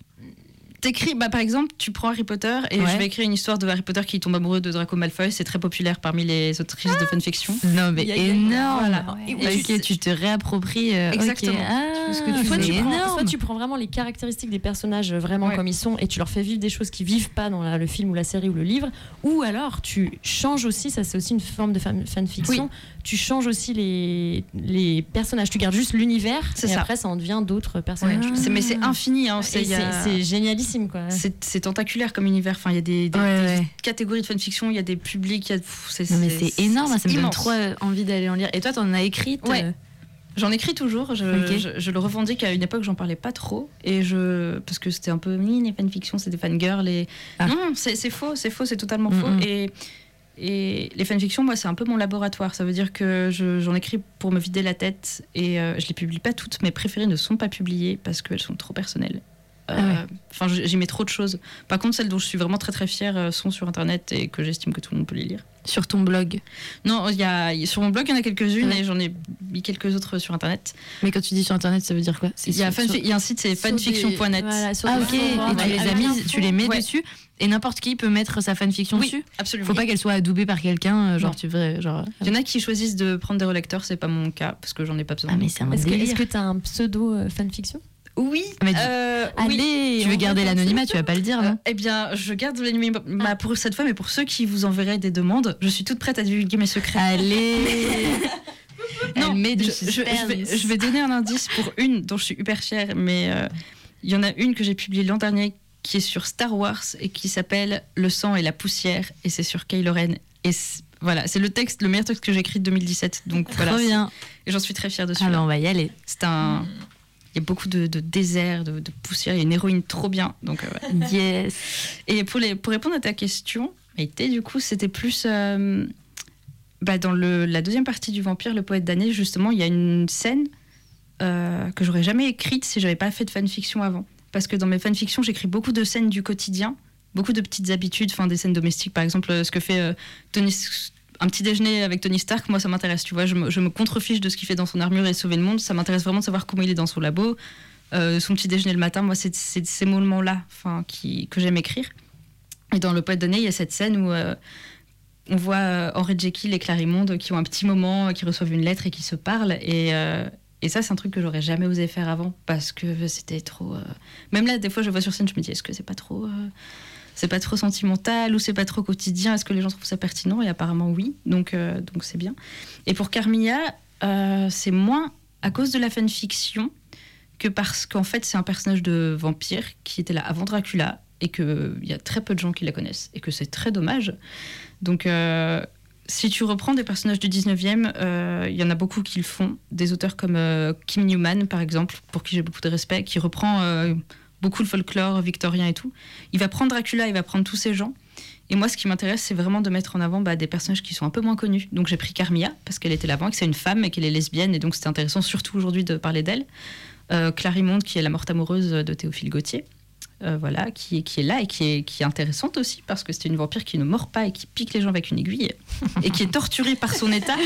T'écris, bah, par exemple, tu prends Harry Potter et Ouais. je vais écrire une histoire de Harry Potter qui tombe amoureux de Draco Malfoy. C'est très populaire parmi les autrices de fanfiction. Non, mais énorme. Voilà. Et Et ok, tu te réappropries. euh. Exactement. Ah, Soit tu, c'est prends, énorme. soit tu prends vraiment les caractéristiques des personnages vraiment Ouais. comme ils sont et tu leur fais vivre des choses qui vivent pas dans la- le film ou la série ou le livre, ou alors tu changes aussi, ça c'est aussi une forme de fan- fanfiction, tu changes aussi les, les personnages, tu gardes juste l'univers C'est et ça. après ça en devient d'autres personnages. Mais c'est infini. Hein, Et c'est, il C'est quoi. tentaculaire comme univers. Enfin, il y a des, des- Ouais, des ouais. catégories de fanfiction, il y a des publics. c'est, Non, mais c'est énorme, ça me donne trop euh, envie d'aller en lire. Et toi, t'en as écrit Ouais. J'en écris toujours. Je, Ok. je, je le revendique à une époque, j'en parlais pas trop. Et je, parce que c'était un peu, oui, les fanfictions, c'est des fangirls. Et... Ah. Non, c'est, faux, c'est faux, c'est totalement Mm, faux. mm. Et, et les fanfictions, moi, c'est un peu mon laboratoire. Ça veut dire que je- j'en écris pour me vider la tête. Et euh, je les publie pas toutes. Mes préférées ne sont pas publiées parce qu'elles sont trop personnelles. Euh, Ah ouais. Enfin, j- j'y mets trop de choses. Par contre, celles dont je suis vraiment très très fière euh, sont sur Internet et que j'estime que tout le monde peut les lire. sur ton blog. Non, il y a, sur mon blog, il y en a quelques-unes Ouais. et j'en ai mis quelques autres sur Internet. Mais quand tu dis sur internet, ça veut dire quoi? Il y, a sur- fanfi- sur- il y a un site, c'est fanfiction.net. voilà, Ah ok, et tu les as mises, tu mets Ouais. dessus, et n'importe qui peut mettre sa fanfiction Oui, dessus. absolument. Faut pas qu'elle soit adoubée par quelqu'un, euh, genre Non. tu veux, genre. Il y en a qui choisissent de prendre des relecteurs, c'est pas mon cas parce que j'en ai pas besoin. Ah mais c'est un Est-ce que que t'as un pseudo euh, fanfiction? Oui, Mais du- euh, oui. Allez, Tu veux garder l'anonymat, tu vas pas le dire, Euh, non eh bien, je garde l'anonymat pour cette fois, mais pour ceux qui vous enverraient des demandes, je suis toute prête à divulguer mes secrets. Allez (laughs) met du je, je- je vais, suspense. je vais donner un indice pour une dont je suis hyper fière, mais euh, il y en a une que j'ai publiée l'an dernier qui est sur Star Wars et qui s'appelle Le sang et la poussière, et c'est sur Kylo Ren. Et voilà, c'est le texte, le meilleur texte que j'ai écrit de 2017. Donc voilà, Trop bien. et j'en suis très fière dessus. Ah bah on va y aller. C'est un. Il y a beaucoup de, de désert, de, de poussière. Il y a une héroïne trop bien. Donc, euh, ouais. (laughs) Yes. Et pour, les, pour répondre à ta question, Maïté, du coup, c'était plus. euh, bah, dans le, la deuxième partie du Vampire, le poète damné, justement, il y a une scène euh, que j'aurais jamais écrite si j'avais pas fait de fanfiction avant. Parce que dans mes fanfictions, j'écris beaucoup de scènes du quotidien, beaucoup de petites habitudes, enfin des scènes domestiques, par exemple, ce que fait euh, Tony. Un petit déjeuner avec Tony Stark, moi ça m'intéresse, tu vois. Je me, contrefiche de ce qu'il fait dans son armure et sauver le monde. Ça m'intéresse vraiment de savoir comment il est dans son labo. Euh, son petit déjeuner le matin, moi c'est ces moments-là qui, que j'aime écrire. Et dans Le Poète donné, il y a cette scène où euh, on voit euh, Henri Jekyll et Clarimonde qui ont un petit moment, qui reçoivent une lettre et qui se parlent. Et, et ça, c'est un truc que j'aurais jamais osé faire avant parce que c'était trop. Même là, des fois, je vois sur scène, je me dis est-ce que c'est pas trop. C'est pas trop sentimental ou c'est pas trop quotidien? Est-ce que les gens trouvent ça pertinent? Et apparemment, oui. Donc, euh, donc c'est bien. Et pour Carmilla, euh, c'est moins à cause de la fanfiction que parce qu'en fait, c'est un personnage de vampire qui était là avant Dracula et qu'il y a très peu de gens qui la connaissent et que c'est très dommage. Donc, euh, si tu reprends des personnages du 19e, euh, il y en a beaucoup qui le font. Des auteurs comme Kim Newman, par exemple, pour qui j'ai beaucoup de respect, qui reprend beaucoup le folklore victorien et tout. Il va prendre Dracula, il va prendre tous ces gens. Et moi, ce qui m'intéresse, c'est vraiment de mettre en avant bah, des personnages qui sont un peu moins connus. Donc, j'ai pris Carmilla, parce qu'elle était là avant, et que c'est une femme et qu'elle est lesbienne, et donc c'était intéressant, surtout aujourd'hui, de parler d'elle. Euh, Clarimonde, qui est la morte amoureuse de Théophile Gautier. Euh, voilà, qui, est- qui est là et qui est, qui est intéressante aussi parce que c'est une vampire qui ne mord pas et qui pique les gens avec une aiguille (laughs) et qui est torturée par son état.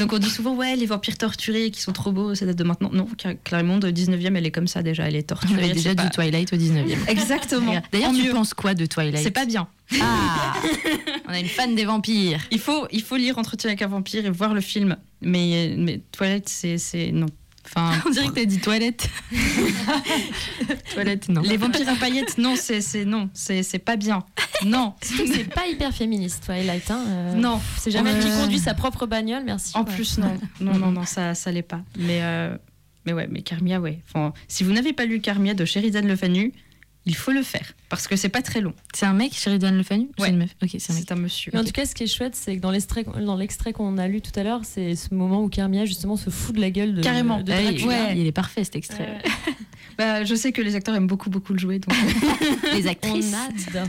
Donc on dit souvent, ouais, les vampires torturés qui sont trop beaux, ça date de maintenant. Non, Clarimonde, 19e, elle est comme ça déjà, elle est torturée. avait déjà du pas- Twilight au 19e. Exactement. D'ailleurs, tu mieux. penses quoi de Twilight C'est pas bien. Ah (laughs) On a une fan des vampires. Il faut, il faut lire Entretien avec un vampire et voir le film. Mais, mais c'est. c'est- Non. Enfin, (laughs) On dirait que t'as dit toilette. (laughs) toilette, non. les vampires à paillettes, non, c'est c'est- non, c'est c'est pas bien. Non. (laughs) C'est pas hyper féministe, Twilight. Hein, euh, Non. C'est jamais elle qui conduit sa propre bagnole, merci. En quoi. plus, non. Non, non, non, ça, ça l'est pas. Mais, euh, mais ouais, mais Carmia, ouais. Enfin, si vous n'avez pas lu Carmia de Sheridan Le Fanu, il faut le faire parce que c'est pas très long. C'est un mec, Sheridan Le Fanu Ou Ouais. c'est une meuf? Ok, c'est un mec. C'est un monsieur. Mais en tout cas, ce qui est chouette, c'est que dans l'extrait, dans l'extrait qu'on a lu tout à l'heure, c'est ce moment où Carmia justement se fout de la gueule de, Carrément. de Ah, il- Dracula. Ouais. Il est parfait cet extrait. (laughs) Bah, je sais que les acteurs aiment beaucoup, beaucoup le jouer, donc (laughs) Les On actrices. adore.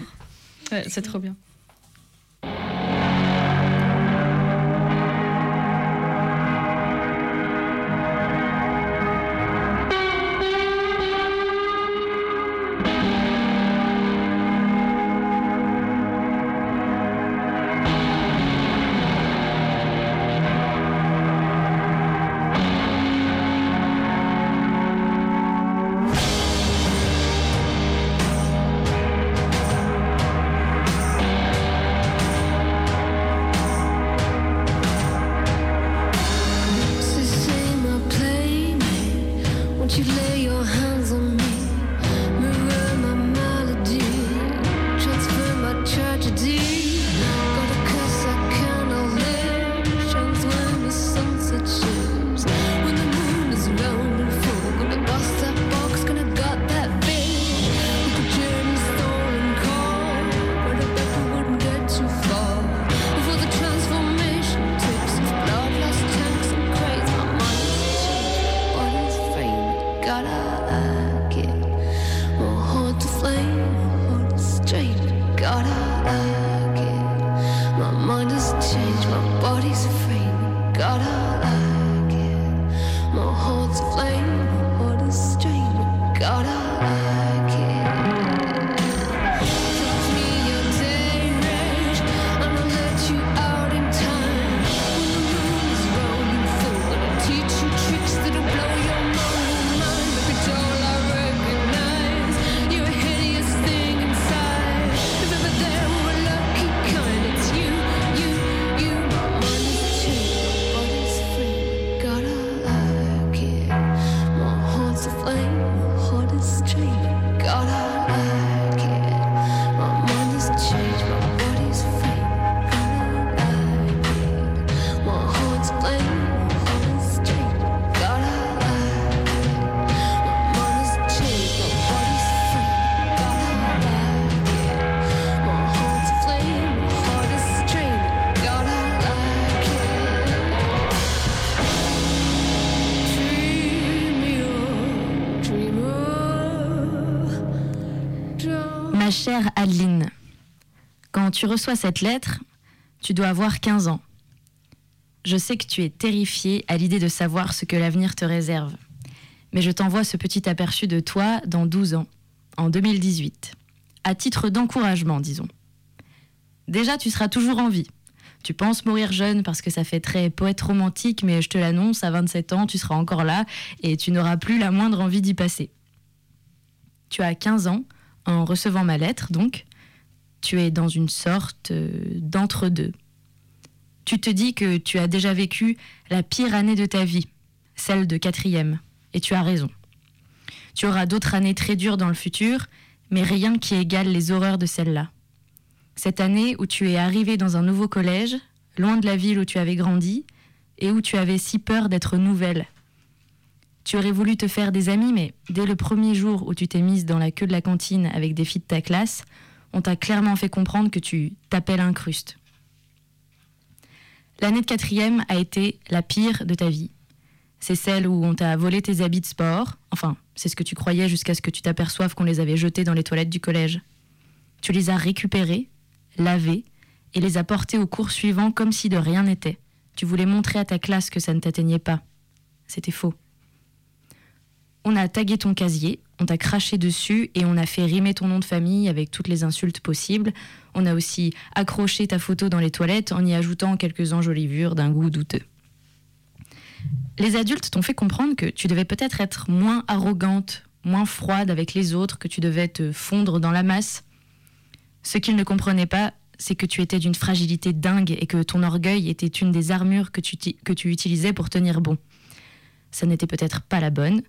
ouais, c'est trop bien. Tu reçois cette lettre, tu dois avoir 15 ans. Je sais que tu es terrifiée à l'idée de savoir ce que l'avenir te réserve. Mais je t'envoie ce petit aperçu de toi dans 12 ans, en 2018. À titre d'encouragement, disons. Déjà, tu seras toujours en vie. Tu penses mourir jeune parce que ça fait très poète romantique, mais je te l'annonce, à 27 ans, tu seras encore là et tu n'auras plus la moindre envie d'y passer. Tu as 15 ans, en recevant ma lettre, donc, tu es dans une sorte euh, d'entre-deux. Tu te dis que tu as déjà vécu la pire année de ta vie, celle de quatrième, et tu as raison. Tu auras d'autres années très dures dans le futur, mais rien qui égale les horreurs de celle-là. Cette année où tu es arrivé dans un nouveau collège, loin de la ville où tu avais grandi, et où tu avais si peur d'être nouvelle. Tu aurais voulu te faire des amis, mais dès le premier jour où tu t'es mise dans la queue de la cantine avec des filles de ta classe, on t'a clairement fait comprendre que tu t'appelles incruste. L'année de quatrième a été la pire de ta vie. C'est celle où on t'a volé tes habits de sport, enfin, c'est ce que tu croyais jusqu'à ce que tu t'aperçoives qu'on les avait jetés dans les toilettes du collège. Tu les as récupérés, lavés, et les as portés au cours suivant comme si de rien n'était. Tu voulais montrer à ta classe que ça ne t'atteignait pas. C'était faux. On a tagué ton casier, on t'a craché dessus et on a fait rimer ton nom de famille avec toutes les insultes possibles. On a aussi accroché ta photo dans les toilettes en y ajoutant quelques enjolivures d'un goût douteux. Les adultes t'ont fait comprendre que tu devais peut-être être moins arrogante, moins froide avec les autres, que tu devais te fondre dans la masse. Ce qu'ils ne comprenaient pas, c'est que tu étais d'une fragilité dingue et que ton orgueil était une des armures que tu, que tu utilisais pour tenir bon. Ça n'était peut-être pas la bonne,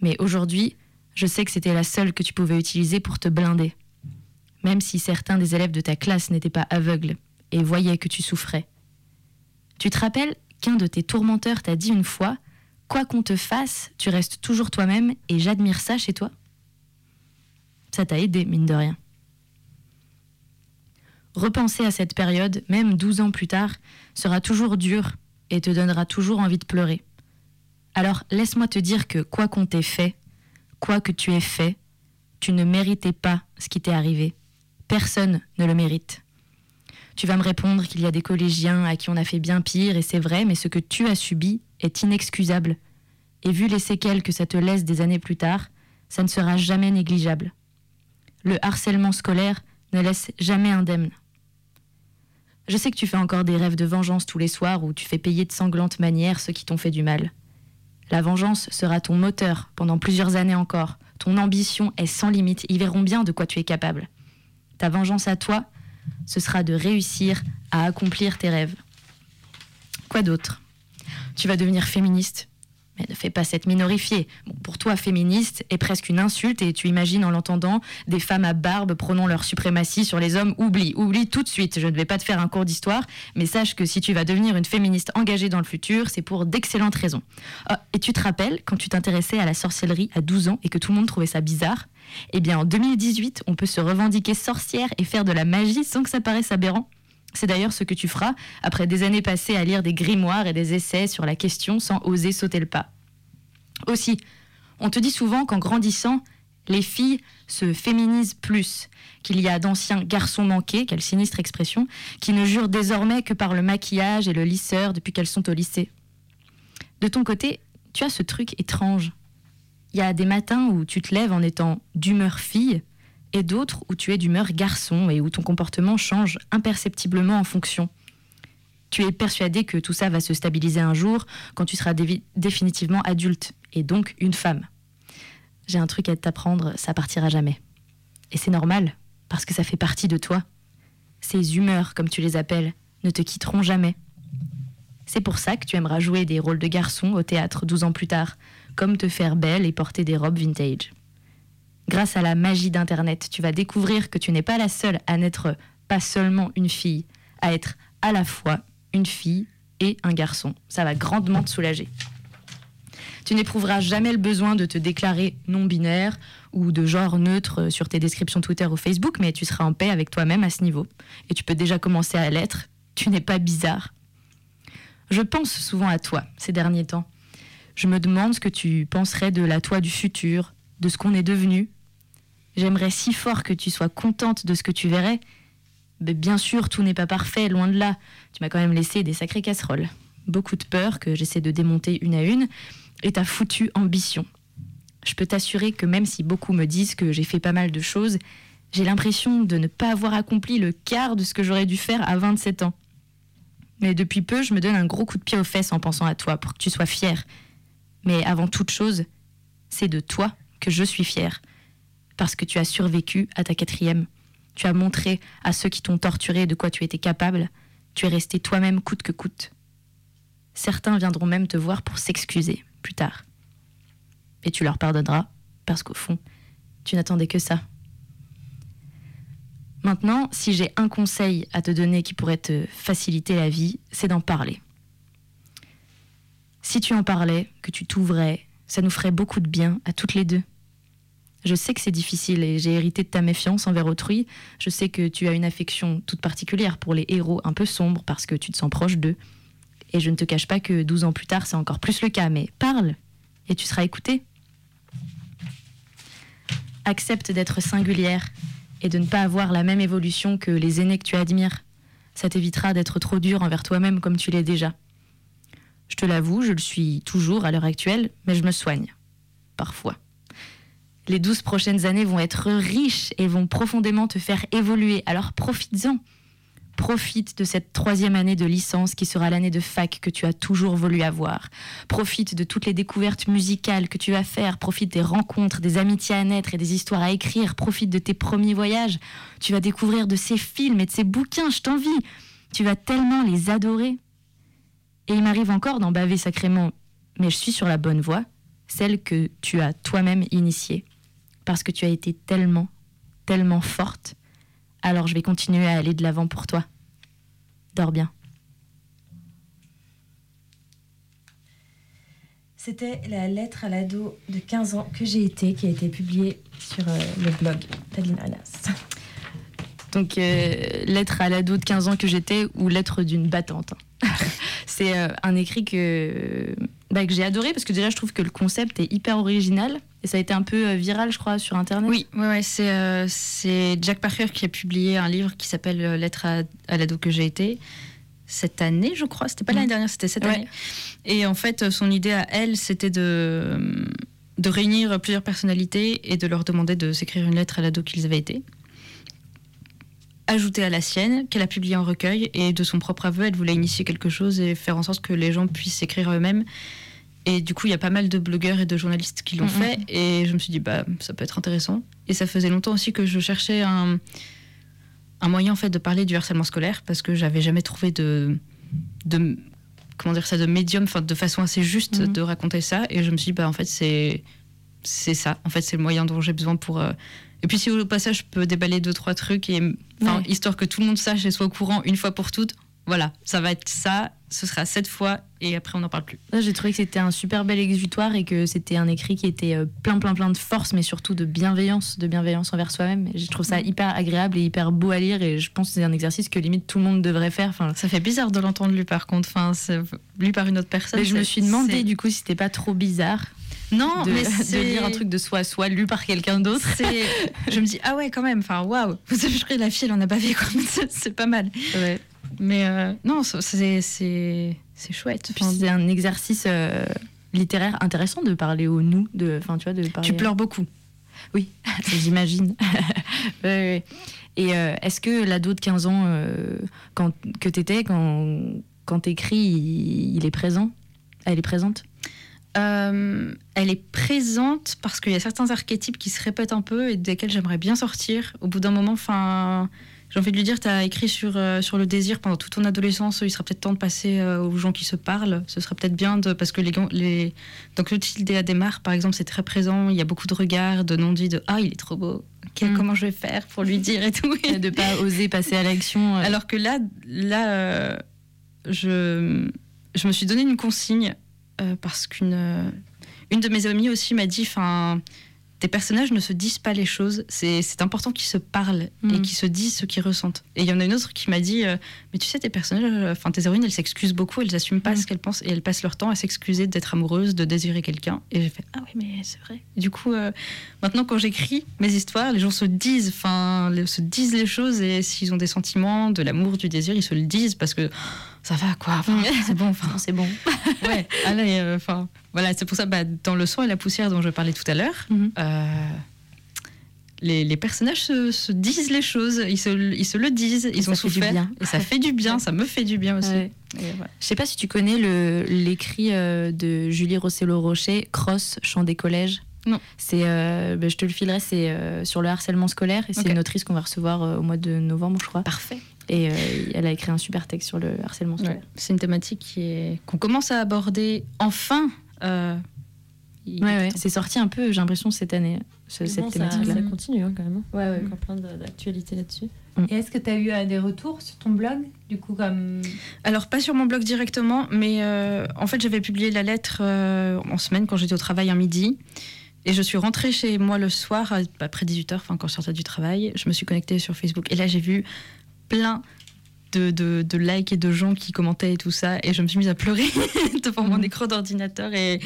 mais aujourd'hui, je sais que c'était la seule que tu pouvais utiliser pour te blinder. Même si certains des élèves de ta classe n'étaient pas aveugles et voyaient que tu souffrais. Tu te rappelles qu'un de tes tourmenteurs t'a dit une fois Quoi qu'on te fasse, tu restes toujours toi-même et j'admire ça chez toi Ça t'a aidé, mine de rien. Repenser à cette période, même 12 ans plus tard, sera toujours dur et te donnera toujours envie de pleurer. Alors laisse-moi te dire que quoi qu'on t'ait fait, quoi que tu aies fait, tu ne méritais pas ce qui t'est arrivé. Personne ne le mérite. Tu vas me répondre qu'il y a des collégiens à qui on a fait bien pire, et c'est vrai, mais ce que tu as subi est inexcusable. Et vu les séquelles que ça te laisse des années plus tard, ça ne sera jamais négligeable. Le harcèlement scolaire ne laisse jamais indemne. Je sais que tu fais encore des rêves de vengeance tous les soirs où tu fais payer de sanglantes manières ceux qui t'ont fait du mal. La vengeance sera ton moteur pendant plusieurs années encore. Ton ambition est sans limite. Ils verront bien de quoi tu es capable. Ta vengeance à toi, ce sera de réussir à accomplir tes rêves. Quoi d'autre? Tu vas devenir féministe. Mais ne fais pas cette minorifiée. Pour toi, féministe est presque une insulte et tu imagines en l'entendant des femmes à barbe prônant leur suprématie sur les hommes. Oublie, oublie tout de suite. Je ne vais pas te faire un cours d'histoire, mais sache que si tu vas devenir une féministe engagée dans le futur, c'est pour d'excellentes raisons. Ah, et tu te rappelles quand tu t'intéressais à la sorcellerie à 12 ans et que tout le monde trouvait ça bizarre? Eh bien, en 2018, on peut se revendiquer sorcière et faire de la magie sans que ça paraisse aberrant. C'est d'ailleurs ce que tu feras après des années passées à lire des grimoires et des essais sur la question sans oser sauter le pas. Aussi, on te dit souvent qu'en grandissant, Les filles se féminisent plus qu'il y a d'anciens garçons manqués, quelle sinistre expression, qui ne jurent désormais que par le maquillage et le lisseur depuis qu'elles sont au lycée. De ton côté, tu as ce truc étrange. Il y a des matins où tu te lèves en étant d'humeur fille et d'autres où tu es d'humeur garçon et où ton comportement change imperceptiblement en fonction. Tu es persuadé que tout ça va se stabiliser un jour quand tu seras définitivement adulte et donc une femme. J'ai un truc à t'apprendre, ça partira jamais. Et c'est normal, parce que ça fait partie de toi. Ces humeurs, comme tu les appelles, ne te quitteront jamais. C'est pour ça que tu aimeras jouer des rôles de garçon au théâtre 12 ans plus tard, comme te faire belle et porter des robes vintage. Grâce à la magie d'Internet, tu vas découvrir que tu n'es pas la seule à n'être pas seulement une fille, à être à la fois une fille et un garçon. Ça va grandement te soulager. Tu n'éprouveras jamais le besoin de te déclarer non-binaire ou de genre neutre sur tes descriptions Twitter ou Facebook, mais tu seras en paix avec toi-même à ce niveau. Et tu peux déjà commencer à l'être. Tu n'es pas bizarre. Je pense souvent à toi ces derniers temps. Je me demande ce que tu penserais de la toi du futur, de ce qu'on est devenu. J'aimerais si fort que tu sois contente de ce que tu verrais. Bien sûr, tout n'est pas parfait, loin de là. Tu m'as quand même laissé des sacrées casseroles. Beaucoup de peur que j'essaie de démonter une à une, et ta foutue ambition. Je peux t'assurer que même si beaucoup me disent que j'ai fait pas mal de choses, j'ai l'impression de ne pas avoir accompli le quart de ce que j'aurais dû faire à 27 ans. Mais depuis peu, je me donne un gros coup de pied aux fesses en pensant à toi pour que tu sois fière. Mais avant toute chose, c'est de toi que je suis fière. Parce que tu as survécu à ta quatrième. Tu as montré à ceux qui t'ont torturé de quoi tu étais capable. Tu es resté toi-même coûte que coûte. Certains viendront même te voir pour s'excuser plus tard. Et tu leur pardonneras, parce qu'au fond, tu n'attendais que ça. Maintenant, si j'ai un conseil à te donner qui pourrait te faciliter la vie, c'est d'en parler. Si tu en parlais, que tu t'ouvrais, ça nous ferait beaucoup de bien à toutes les deux. Je sais que c'est difficile et j'ai hérité de ta méfiance envers autrui. Je sais que tu as une affection toute particulière pour les héros un peu sombres parce que tu te sens proche d'eux. Et je ne te cache pas que 12 ans plus tard, c'est encore plus le cas, mais parle et tu seras écouté. Accepte d'être singulière et de ne pas avoir la même évolution que les aînés que tu admires. Ça t'évitera d'être trop dur envers toi-même comme tu l'es déjà. Je te l'avoue, je le suis toujours à l'heure actuelle, mais je me soigne. Parfois. Les douze prochaines années vont être riches et vont profondément te faire évoluer, alors profites-en. Profite de cette troisième année de licence qui sera l'année de fac que tu as toujours voulu avoir. Profite de toutes les découvertes musicales que tu vas faire. Profite des rencontres, des amitiés à naître et des histoires à écrire. Profite de tes premiers voyages. Tu vas découvrir de ces films et de ces bouquins, je t'envie. Tu vas tellement les adorer. Et il m'arrive encore d'en baver sacrément, mais je suis sur la bonne voie, celle que tu as toi-même initiée. Parce que tu as été tellement, tellement forte alors je vais continuer à aller de l'avant pour toi. Dors bien. C'était la lettre à l'ado de 15 ans que j'ai été, qui a été publiée sur euh, le blog d'Adeline Anas. Donc, euh, lettre à l'ado de 15 ans que j'étais ou lettre d'une battante. (laughs) C'est euh, un écrit que, bah, que j'ai adoré parce que déjà je trouve que le concept est hyper original et ça a été un peu euh, viral, je crois, sur internet. Oui, ouais, ouais, c'est euh, c'est Jack Parker qui a publié un livre qui s'appelle euh, Lettre à, à l'ado que j'ai été cette année, je crois. C'était pas l'année dernière, c'était cette Ouais. année. Et en fait, son idée à elle, c'était de, de réunir plusieurs personnalités et de leur demander de s'écrire une lettre à l'ado qu'ils avaient été. Ajoutée à la sienne, qu'elle a publiée en recueil, et de son propre aveu, elle voulait initier quelque chose et faire en sorte que les gens puissent s'écrire eux-mêmes. Et du coup, il y a pas mal de blogueurs et de journalistes qui l'ont fait, et je me suis dit, bah, ça peut être intéressant. Et ça faisait longtemps aussi que je cherchais un, un moyen en fait de parler du harcèlement scolaire, parce que j'avais jamais trouvé de, de comment dire ça, de médium, enfin de façon assez juste de raconter ça. Et je me suis dit, bah, en fait, c'est c'est ça. En fait, c'est le moyen dont j'ai besoin pour. euh, Et puis, si au passage, je peux déballer deux, trois trucs, et, Ouais. histoire que tout le monde sache et soit au courant une fois pour toutes, voilà, ça va être ça, ce sera cette fois, et après, on n'en parle plus. J'ai trouvé que c'était un super bel exutoire et que c'était un écrit qui était euh, plein, plein, plein de force, mais surtout de bienveillance, de bienveillance envers soi-même. Je trouve ça hyper agréable et hyper beau à lire et je pense que c'est un exercice que limite tout le monde devrait faire. Enfin, Ça fait bizarre de l'entendre lu par contre, enfin, lu par une autre personne. mais je me suis demandé du coup si c'était pas trop bizarre. Non, de, mais (laughs) de lire un truc de soi à soi lu par quelqu'un d'autre. (laughs) Je me dis, ah ouais, quand même, enfin, waouh, (laughs) vous avez la fille, elle en a bavé, quoi. C'est- C'est pas mal. Ouais. Mais euh, non, c'est- chouette. Enfin, c'est un exercice euh, littéraire intéressant de parler au nous, de, enfin tu vois, de parler. tu pleures beaucoup. Oui, (laughs) j'imagine. (laughs) Ouais, ouais. Et euh, est-ce que l'ado de 15 ans quand, que t'étais, quand, quand t'écris, il, il est présent? Elle est présente? Elle est présente parce qu'il y a certains archétypes qui se répètent un peu et desquels j'aimerais bien sortir. Au bout d'un moment, enfin, j'ai envie de lui dire, tu as écrit sur, euh, sur le désir pendant toute ton adolescence, il serait peut-être temps de passer euh, aux gens qui se parlent. Ce serait peut-être bien de... Parce que les, les, donc l'outil des Adémar, par exemple, c'est très présent. Il y a beaucoup de regards, de non-dits, de « Ah, il est trop beau. Ok, Mm. Comment je vais faire pour lui dire et tout (laughs) ?» De pas oser passer à l'action. euh. Alors que là, là je, je me suis donné une consigne parce qu'une une de mes amies aussi m'a dit enfin tes personnages ne se disent pas les choses, c'est important qu'ils se parlent et Mhm. qu'ils se disent ce qu'ils ressentent. Et il y en a une autre qui m'a dit euh, mais tu sais tes personnages, enfin tes héroïnes, elles s'excusent beaucoup, elles n'assument pas Mhm. ce qu'elles pensent et elles passent leur temps à s'excuser d'être amoureuses, de désirer quelqu'un. Et j'ai fait ah oui mais c'est vrai. Et du coup euh, maintenant quand j'écris mes histoires, les gens se disent, enfin se disent les choses et s'ils ont des sentiments, de l'amour, du désir, ils se le disent parce que ça va quoi, enfin, c'est bon, enfin c'est bon. (laughs) ouais, allez, euh, enfin, voilà, c'est pour ça, bah, dans le son et la poussière dont je parlais tout à l'heure, Mhm. euh, les, les personnages se, se disent les choses, ils se, ils se le disent, ils ont souffert, bien. et ça fait du bien, ça me fait du bien aussi. Ouais. Voilà. Je sais pas si tu connais l'écrit euh, de Julie Rossello-Rocher, Cross, Chant des collèges. Non. C'est, euh, ben, je te le filerai, c'est euh, sur le harcèlement scolaire et c'est une autrice qu'on va recevoir euh, au mois de novembre, je crois. Parfait. Et euh, elle a écrit un super texte sur le harcèlement scolaire. Ouais. C'est une thématique qui est qu'on commence à aborder enfin. euh, Ouais, ouais, c'est sorti un peu, j'ai l'impression, cette année, ce- cette bon, thématique-là. ça continue hein, quand même. Ouais, ouais. Encore plein d'actualités là-dessus. Et est-ce que tu as eu euh, des retours sur ton blog Du coup, comme. Alors, pas sur mon blog directement, mais euh, en fait, j'avais publié la lettre euh, en semaine quand j'étais au travail un midi. Et je suis rentrée chez moi le soir, après 18h, enfin, quand je sortais du travail. Je me suis connectée sur Facebook. Et là, j'ai vu plein de, de, de likes et de gens qui commentaient et tout ça. Et je me suis mise à pleurer (laughs) devant mon Mhm. écran d'ordinateur. Et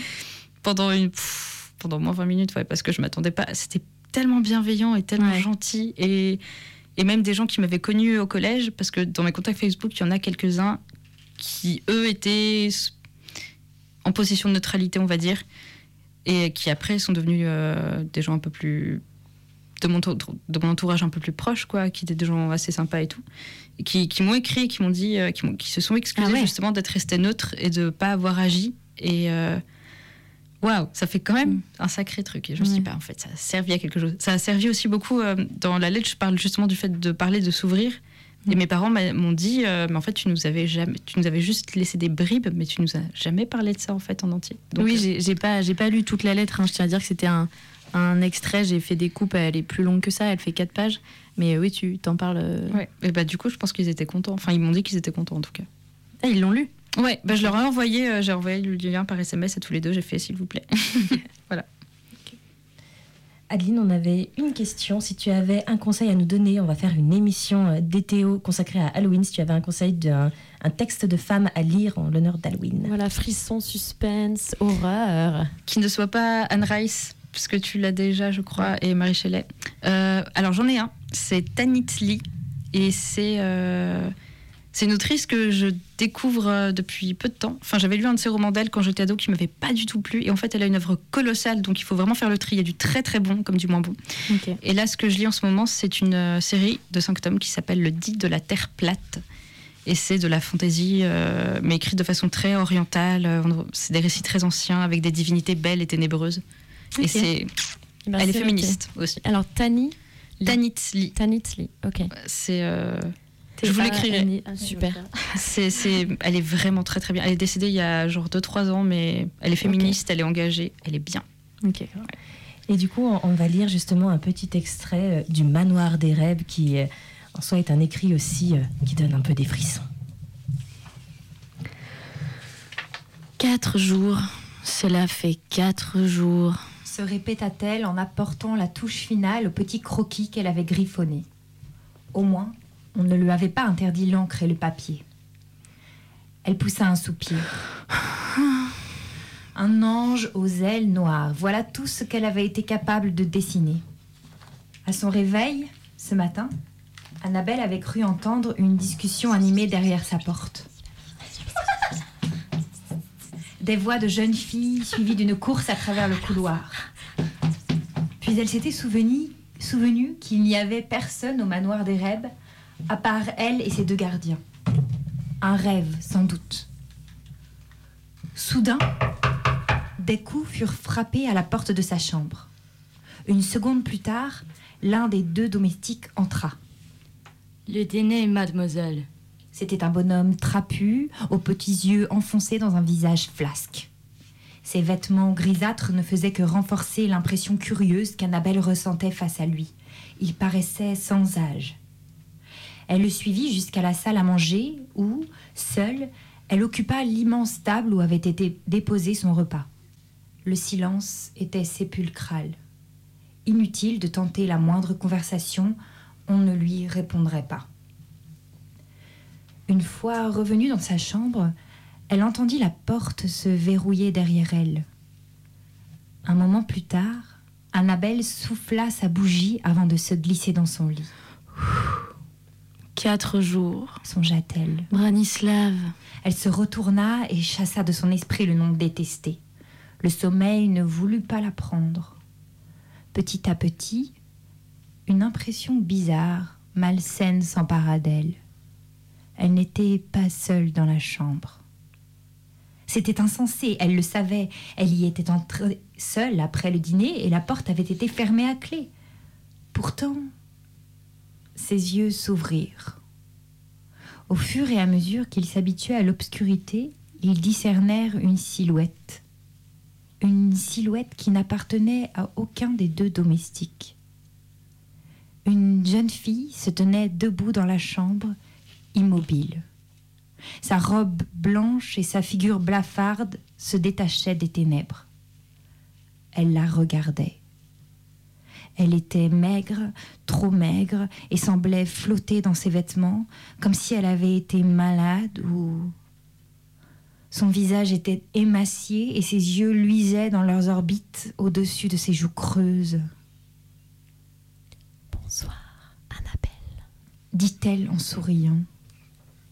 pendant, une, pff, pendant moins 20 minutes, ouais, parce que je m'attendais pas. C'était tellement bienveillant et tellement Ouais. gentil. Et, et même des gens qui m'avaient connue au collège, parce que dans mes contacts Facebook, il y en a quelques-uns qui, eux, étaient en position de neutralité, on va dire, et qui après sont devenus euh, des gens un peu plus. De mon, tour- de mon entourage un peu plus proche, quoi, qui étaient des gens assez sympas et tout, et qui, qui m'ont écrit, qui m'ont dit, euh, qui, se sont excusés Ah ouais. justement d'être restés neutres et de pas avoir agi. Et euh, waouh, ça fait quand même Mm. un sacré truc. Et je me suis dit, Ouais. bah, en fait, ça a servi à quelque chose. Ça a servi aussi beaucoup. euh, dans la lettre, je parle justement du fait de parler, de s'ouvrir. Et mes parents m'ont dit, euh, mais en fait, tu nous avais jamais, tu nous avais juste laissé des bribes, mais tu nous as jamais parlé de ça en fait en entier. Donc, oui, euh, j'ai pas, j'ai pas lu toute la lettre. hein. Je tiens à dire que c'était un, un extrait. J'ai fait des coupes. Elle est plus longue que ça. Elle fait quatre pages. Mais euh, oui, tu t'en parles. euh. ouais. Et bah du coup, je pense qu'ils étaient contents. Enfin, ils m'ont dit qu'ils étaient contents en tout cas. Ah, ils l'ont lu. Ouais, bah, je leur ai envoyé, euh, j'ai envoyé le lien par SMS à tous les deux. J'ai fait, s'il vous plaît. (laughs) Adeline, on avait une question. Si tu avais un conseil à nous donner, on va faire une émission euh, DTO consacrée à Halloween. Si tu avais un conseil d'un un texte de femme à lire en l'honneur d'Halloween. Voilà, frisson, suspense, horreur. qui ne soit pas Anne Rice, puisque tu l'as déjà, je crois, et Marie Shelley. Euh, alors j'en ai un, c'est Tanit Lee, et c'est euh, c'est une autrice que je découvre euh, depuis peu de temps. Enfin, j'avais lu un de ses romans d'elle quand j'étais ado qui m'avait pas du tout plu, et en fait, elle a une œuvre colossale, donc il faut vraiment faire le tri. Il y a du très très bon comme du moins bon. Et là, ce que je lis en ce moment, c'est une euh, série de cinq tomes qui s'appelle Le dit de la Terre plate. Et c'est de la fantaisie, euh, mais écrite de façon très orientale. C'est des récits très anciens avec des divinités belles et ténébreuses. Et c'est, Eh ben, elle est féministe aussi. Alors, Tani, Lee. Tanit Lee. Tanitli, ok. C'est, euh, je vous l'écrirai. T-A-N-I. Super. C'est, c'est, elle est vraiment très très bien. Elle est décédée il y a genre 2-3 ans, mais elle est féministe, elle est engagée, elle est bien. Ok. Et du coup, on, on va lire justement un petit extrait euh, du Manoir des rêves qui, euh, en soi, est un écrit aussi euh, qui donne un peu des frissons. Quatre jours. Cela fait quatre jours. se répéta-t-elle en apportant la touche finale au petit croquis qu'elle avait griffonné. Au moins, on ne lui avait pas interdit l'encre et le papier. Elle poussa un soupir. (sighs) Un ange aux ailes noires. Voilà tout ce qu'elle avait été capable de dessiner. À son réveil, ce matin, Annabelle avait cru entendre une discussion animée derrière sa porte. Des voix de jeunes filles suivies d'une course à travers le couloir. Puis elle s'était souvenue, souvenue qu'il n'y avait personne au manoir des à part elle et ses deux gardiens. Un rêve, sans doute. Soudain, des coups furent frappés à la porte de sa chambre. Une seconde plus tard, l'un des deux domestiques entra. Le dîner, mademoiselle. C'était un bonhomme trapu, aux petits yeux enfoncés dans un visage flasque. Ses vêtements grisâtres ne faisaient que renforcer l'impression curieuse qu'Annabelle ressentait face à lui. Il paraissait sans âge. Elle le suivit jusqu'à la salle à manger où, seule, elle occupa l'immense table où avait été déposé son repas. Le silence était sépulcral. Inutile de tenter la moindre conversation, on ne lui répondrait pas. Une fois revenue dans sa chambre, elle entendit la porte se verrouiller derrière elle. Un moment plus tard, Annabelle souffla sa bougie avant de se glisser dans son lit. Quatre jours, songea-t-elle. Branislav. Elle se retourna et chassa de son esprit le nom détesté. Le sommeil ne voulut pas la prendre. Petit à petit, une impression bizarre, malsaine s'empara d'elle. Elle n'était pas seule dans la chambre. C'était insensé, elle le savait. Elle y était entrée seule après le dîner et la porte avait été fermée à clé. Pourtant, ses yeux s'ouvrirent. Au fur et à mesure qu'ils s'habituaient à l'obscurité, ils discernèrent une silhouette. Une silhouette qui n'appartenait à aucun des deux domestiques. Une jeune fille se tenait debout dans la chambre, immobile. Sa robe blanche et sa figure blafarde se détachaient des ténèbres. Elle la regardait. Elle était maigre, trop maigre, et semblait flotter dans ses vêtements, comme si elle avait été malade ou... Son visage était émacié et ses yeux luisaient dans leurs orbites au-dessus de ses joues creuses. Bonsoir, Annabelle. dit-elle en souriant.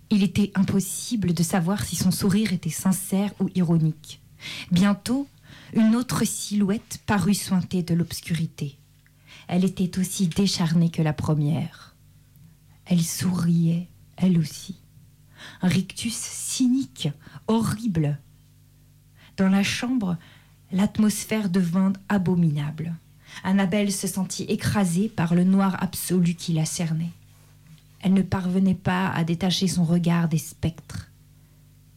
Il était impossible de savoir si son sourire était sincère ou ironique. Bientôt, une autre silhouette parut sointer de l'obscurité. Elle était aussi décharnée que la première. Elle souriait, elle aussi. Un rictus cynique, horrible. Dans la chambre, l'atmosphère devint abominable. Annabelle se sentit écrasée par le noir absolu qui la cernait. Elle ne parvenait pas à détacher son regard des spectres.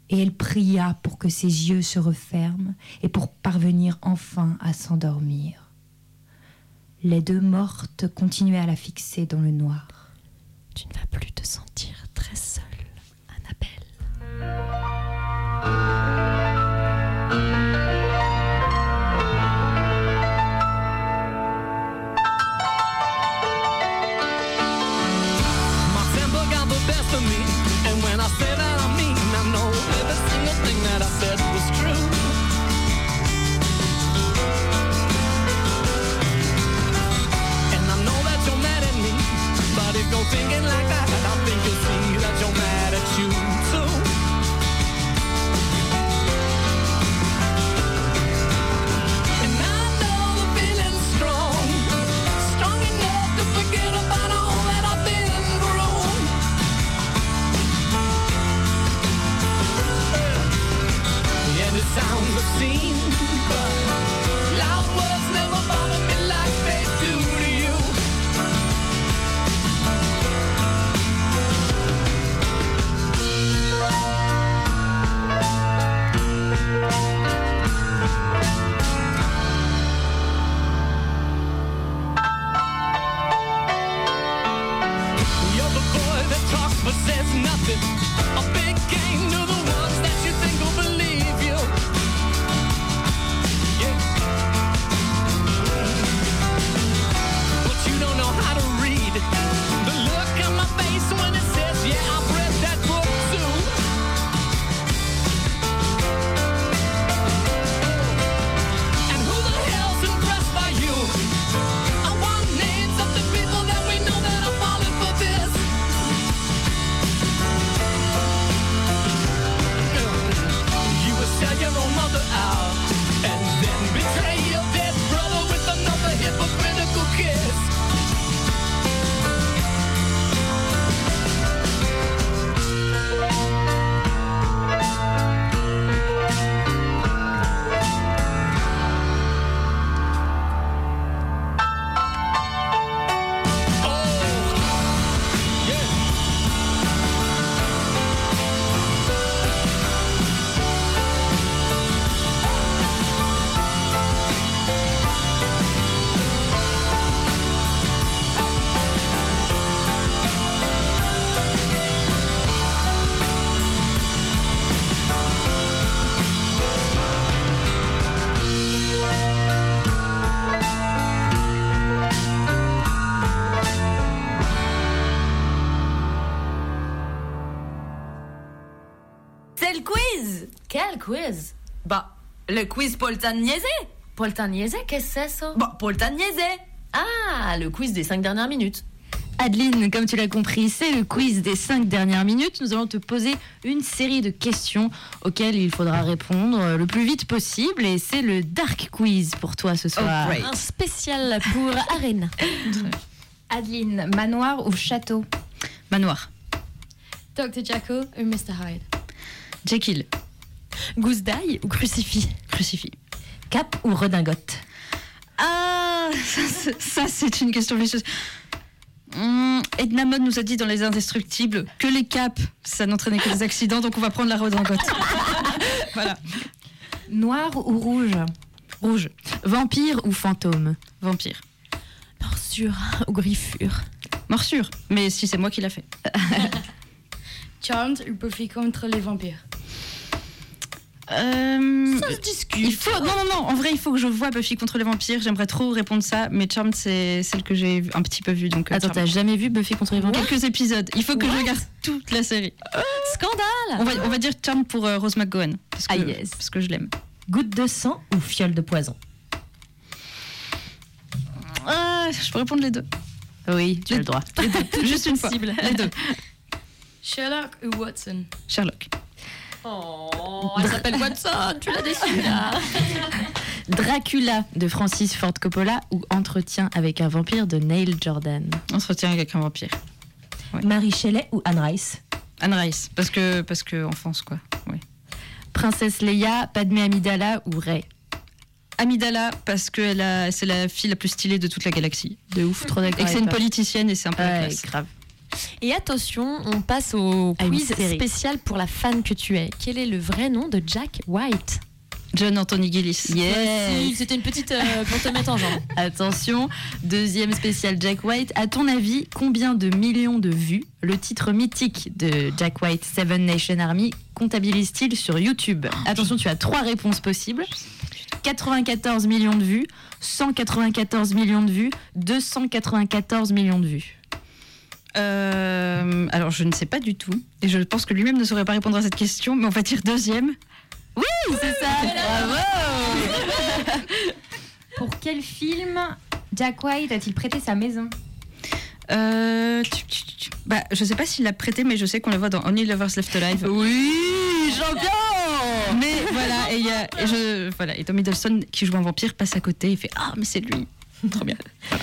Et elle pria pour que ses yeux se referment et pour parvenir enfin à s'endormir. Les deux mortes continuaient à la fixer dans le noir. Tu ne vas plus te sentir très seule, Annabelle. Le quiz Poltan Niaisé Poltagnese, qu'est-ce que c'est ça? Bah, Poltan Niaisé Ah, le quiz des 5 dernières minutes. Adeline, comme tu l'as compris, c'est le quiz des 5 dernières minutes. Nous allons te poser une série de questions auxquelles il faudra répondre le plus vite possible. Et c'est le Dark Quiz pour toi ce soir. great. Un spécial pour (laughs) Arène. Adeline, manoir ou château? Manoir. Dr. Jekyll ou Mr. Hyde? Jekyll. Gousse d'ail ou crucifix? Crucifix. Cap ou redingote Ah, ça, c'est- ça, c'est une question vicieuse. Hum, Edna Mode nous a dit dans Les Indestructibles que les caps, ça n'entraînait que des accidents, donc on va prendre la redingote. (laughs) voilà. Noir ou rouge Rouge. Vampire ou fantôme Vampire. Morsure ou griffure Morsure. Mais si c'est moi qui l'a fait. (laughs) Charmed ou Buffy contre les vampires Euh, Ça se discute. il faut, non, non, non, en vrai, il faut que je vois Buffy contre les vampires. J'aimerais trop répondre ça, mais Charmed, c'est celle que j'ai un petit peu vue. Donc, euh, Attends, t'as jamais vu Buffy contre les vampires? Quelques épisodes. Il faut que je regarde toute la série. Scandale On va, on va dire Charmed pour euh, Rose McGowan. Parce que, Ah, yes. parce que je l'aime. Goutte de sang ou fiole de poison? Ah, je peux répondre les deux. Oui, tu as le droit. (laughs) Juste une fois. Les deux. Sherlock ou Watson? Sherlock. Oh, elle s'appelle Watson, tu l'as déçu là. (laughs) Dracula de Francis Ford Coppola ou Entretien avec un vampire de Neil Jordan? On se retient avec un vampire. Ouais. Marie Shelley ou Anne Rice? Anne Rice. Parce que, parce que enfance, quoi. Ouais. Princesse Leia, Padmé Amidala ou Rey? Amidala, parce que elle a- c'est la fille la plus stylée de toute la galaxie. De ouf, trop d'accord. Et que c'est une politicienne et c'est un peu la classe. grave. Et attention, on passe au À une quiz spécial pour la fan que tu es. Quel est le vrai nom de Jack White John Anthony Gillis. Yes. C'était une petite euh, (laughs) pour te mettre en jambe. Attention, deuxième spécial Jack White. À ton avis, combien de millions de vues le titre mythique de Jack White, Seven Nation Army, comptabilise-t-il sur YouTube? Attention, tu as trois réponses possibles. 94 millions de vues, 194 millions de vues, 294 millions de vues. Euh, alors, je ne sais pas du tout. Et je pense que lui-même ne saurait pas répondre à cette question, mais on va dire deuxième. C'est ça Bravo (laughs) Pour quel film Jack White a-t-il prêté sa maison Euh, tu- tu- tu- bah, je sais pas s'il l'a prêté, mais je sais qu'on le voit dans Only Lovers Left Alive. Oui, champion Mais voilà, et, il y a, et je, voilà, et Tom Hiddleston qui joue un vampire passe à côté et fait Ah, mais c'est lui. Trop bien. (laughs)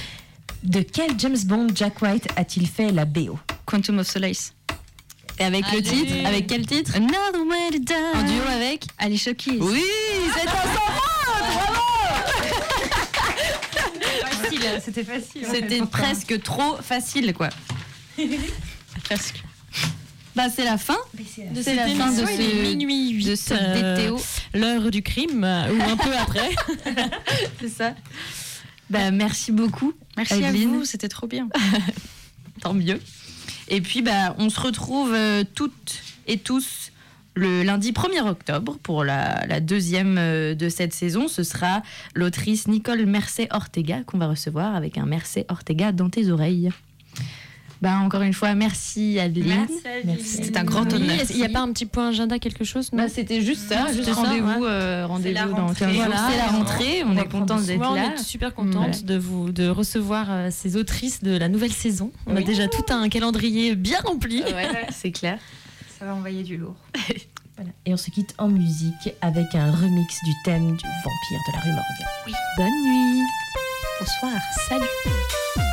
De quel James Bond Jack White a-t-il fait la BO Quantum of Solace. Et avec le titre Avec quel titre Another way to die. En duo avec Alicia Keys. Oui, c'est un Facile, c'était facile. C'était presque trop facile, quoi. (laughs) Presque. Bah, c'est la fin. De C'est la cette fin de ce- minuit 8, de ce DTO. l'heure du crime, euh, ou un peu après. (laughs) C'est ça. Bah, merci beaucoup. Merci Adeline. à vous, c'était trop bien. (laughs) Tant mieux. Et puis, bah, on se retrouve euh, toutes et tous le lundi 1er octobre pour la, la deuxième euh, de cette saison. Ce sera l'autrice Nicole Mercé Ortega qu'on va recevoir avec un Mercé Ortega dans tes oreilles. Bah, encore une fois, merci Adeline. C'était un grand Oui, honneur. Il n'y a pas un petit point agenda, quelque chose Bah, c'était juste ça, juste rendez-vous ouais. euh, rendez-vous la dans rentrée. 15 jours. Voilà. C'est la rentrée, on, On est content d'être on là. est super contente Voilà. de vous de recevoir euh, ces autrices de la nouvelle saison. On a Oui. déjà tout un calendrier bien rempli. Ouais, (laughs) c'est clair. Ça va envoyer du lourd. (laughs) Voilà. Et on se quitte en musique avec un remix du thème du vampire de la rue Morgue. Bonne nuit. Bonsoir. Salut.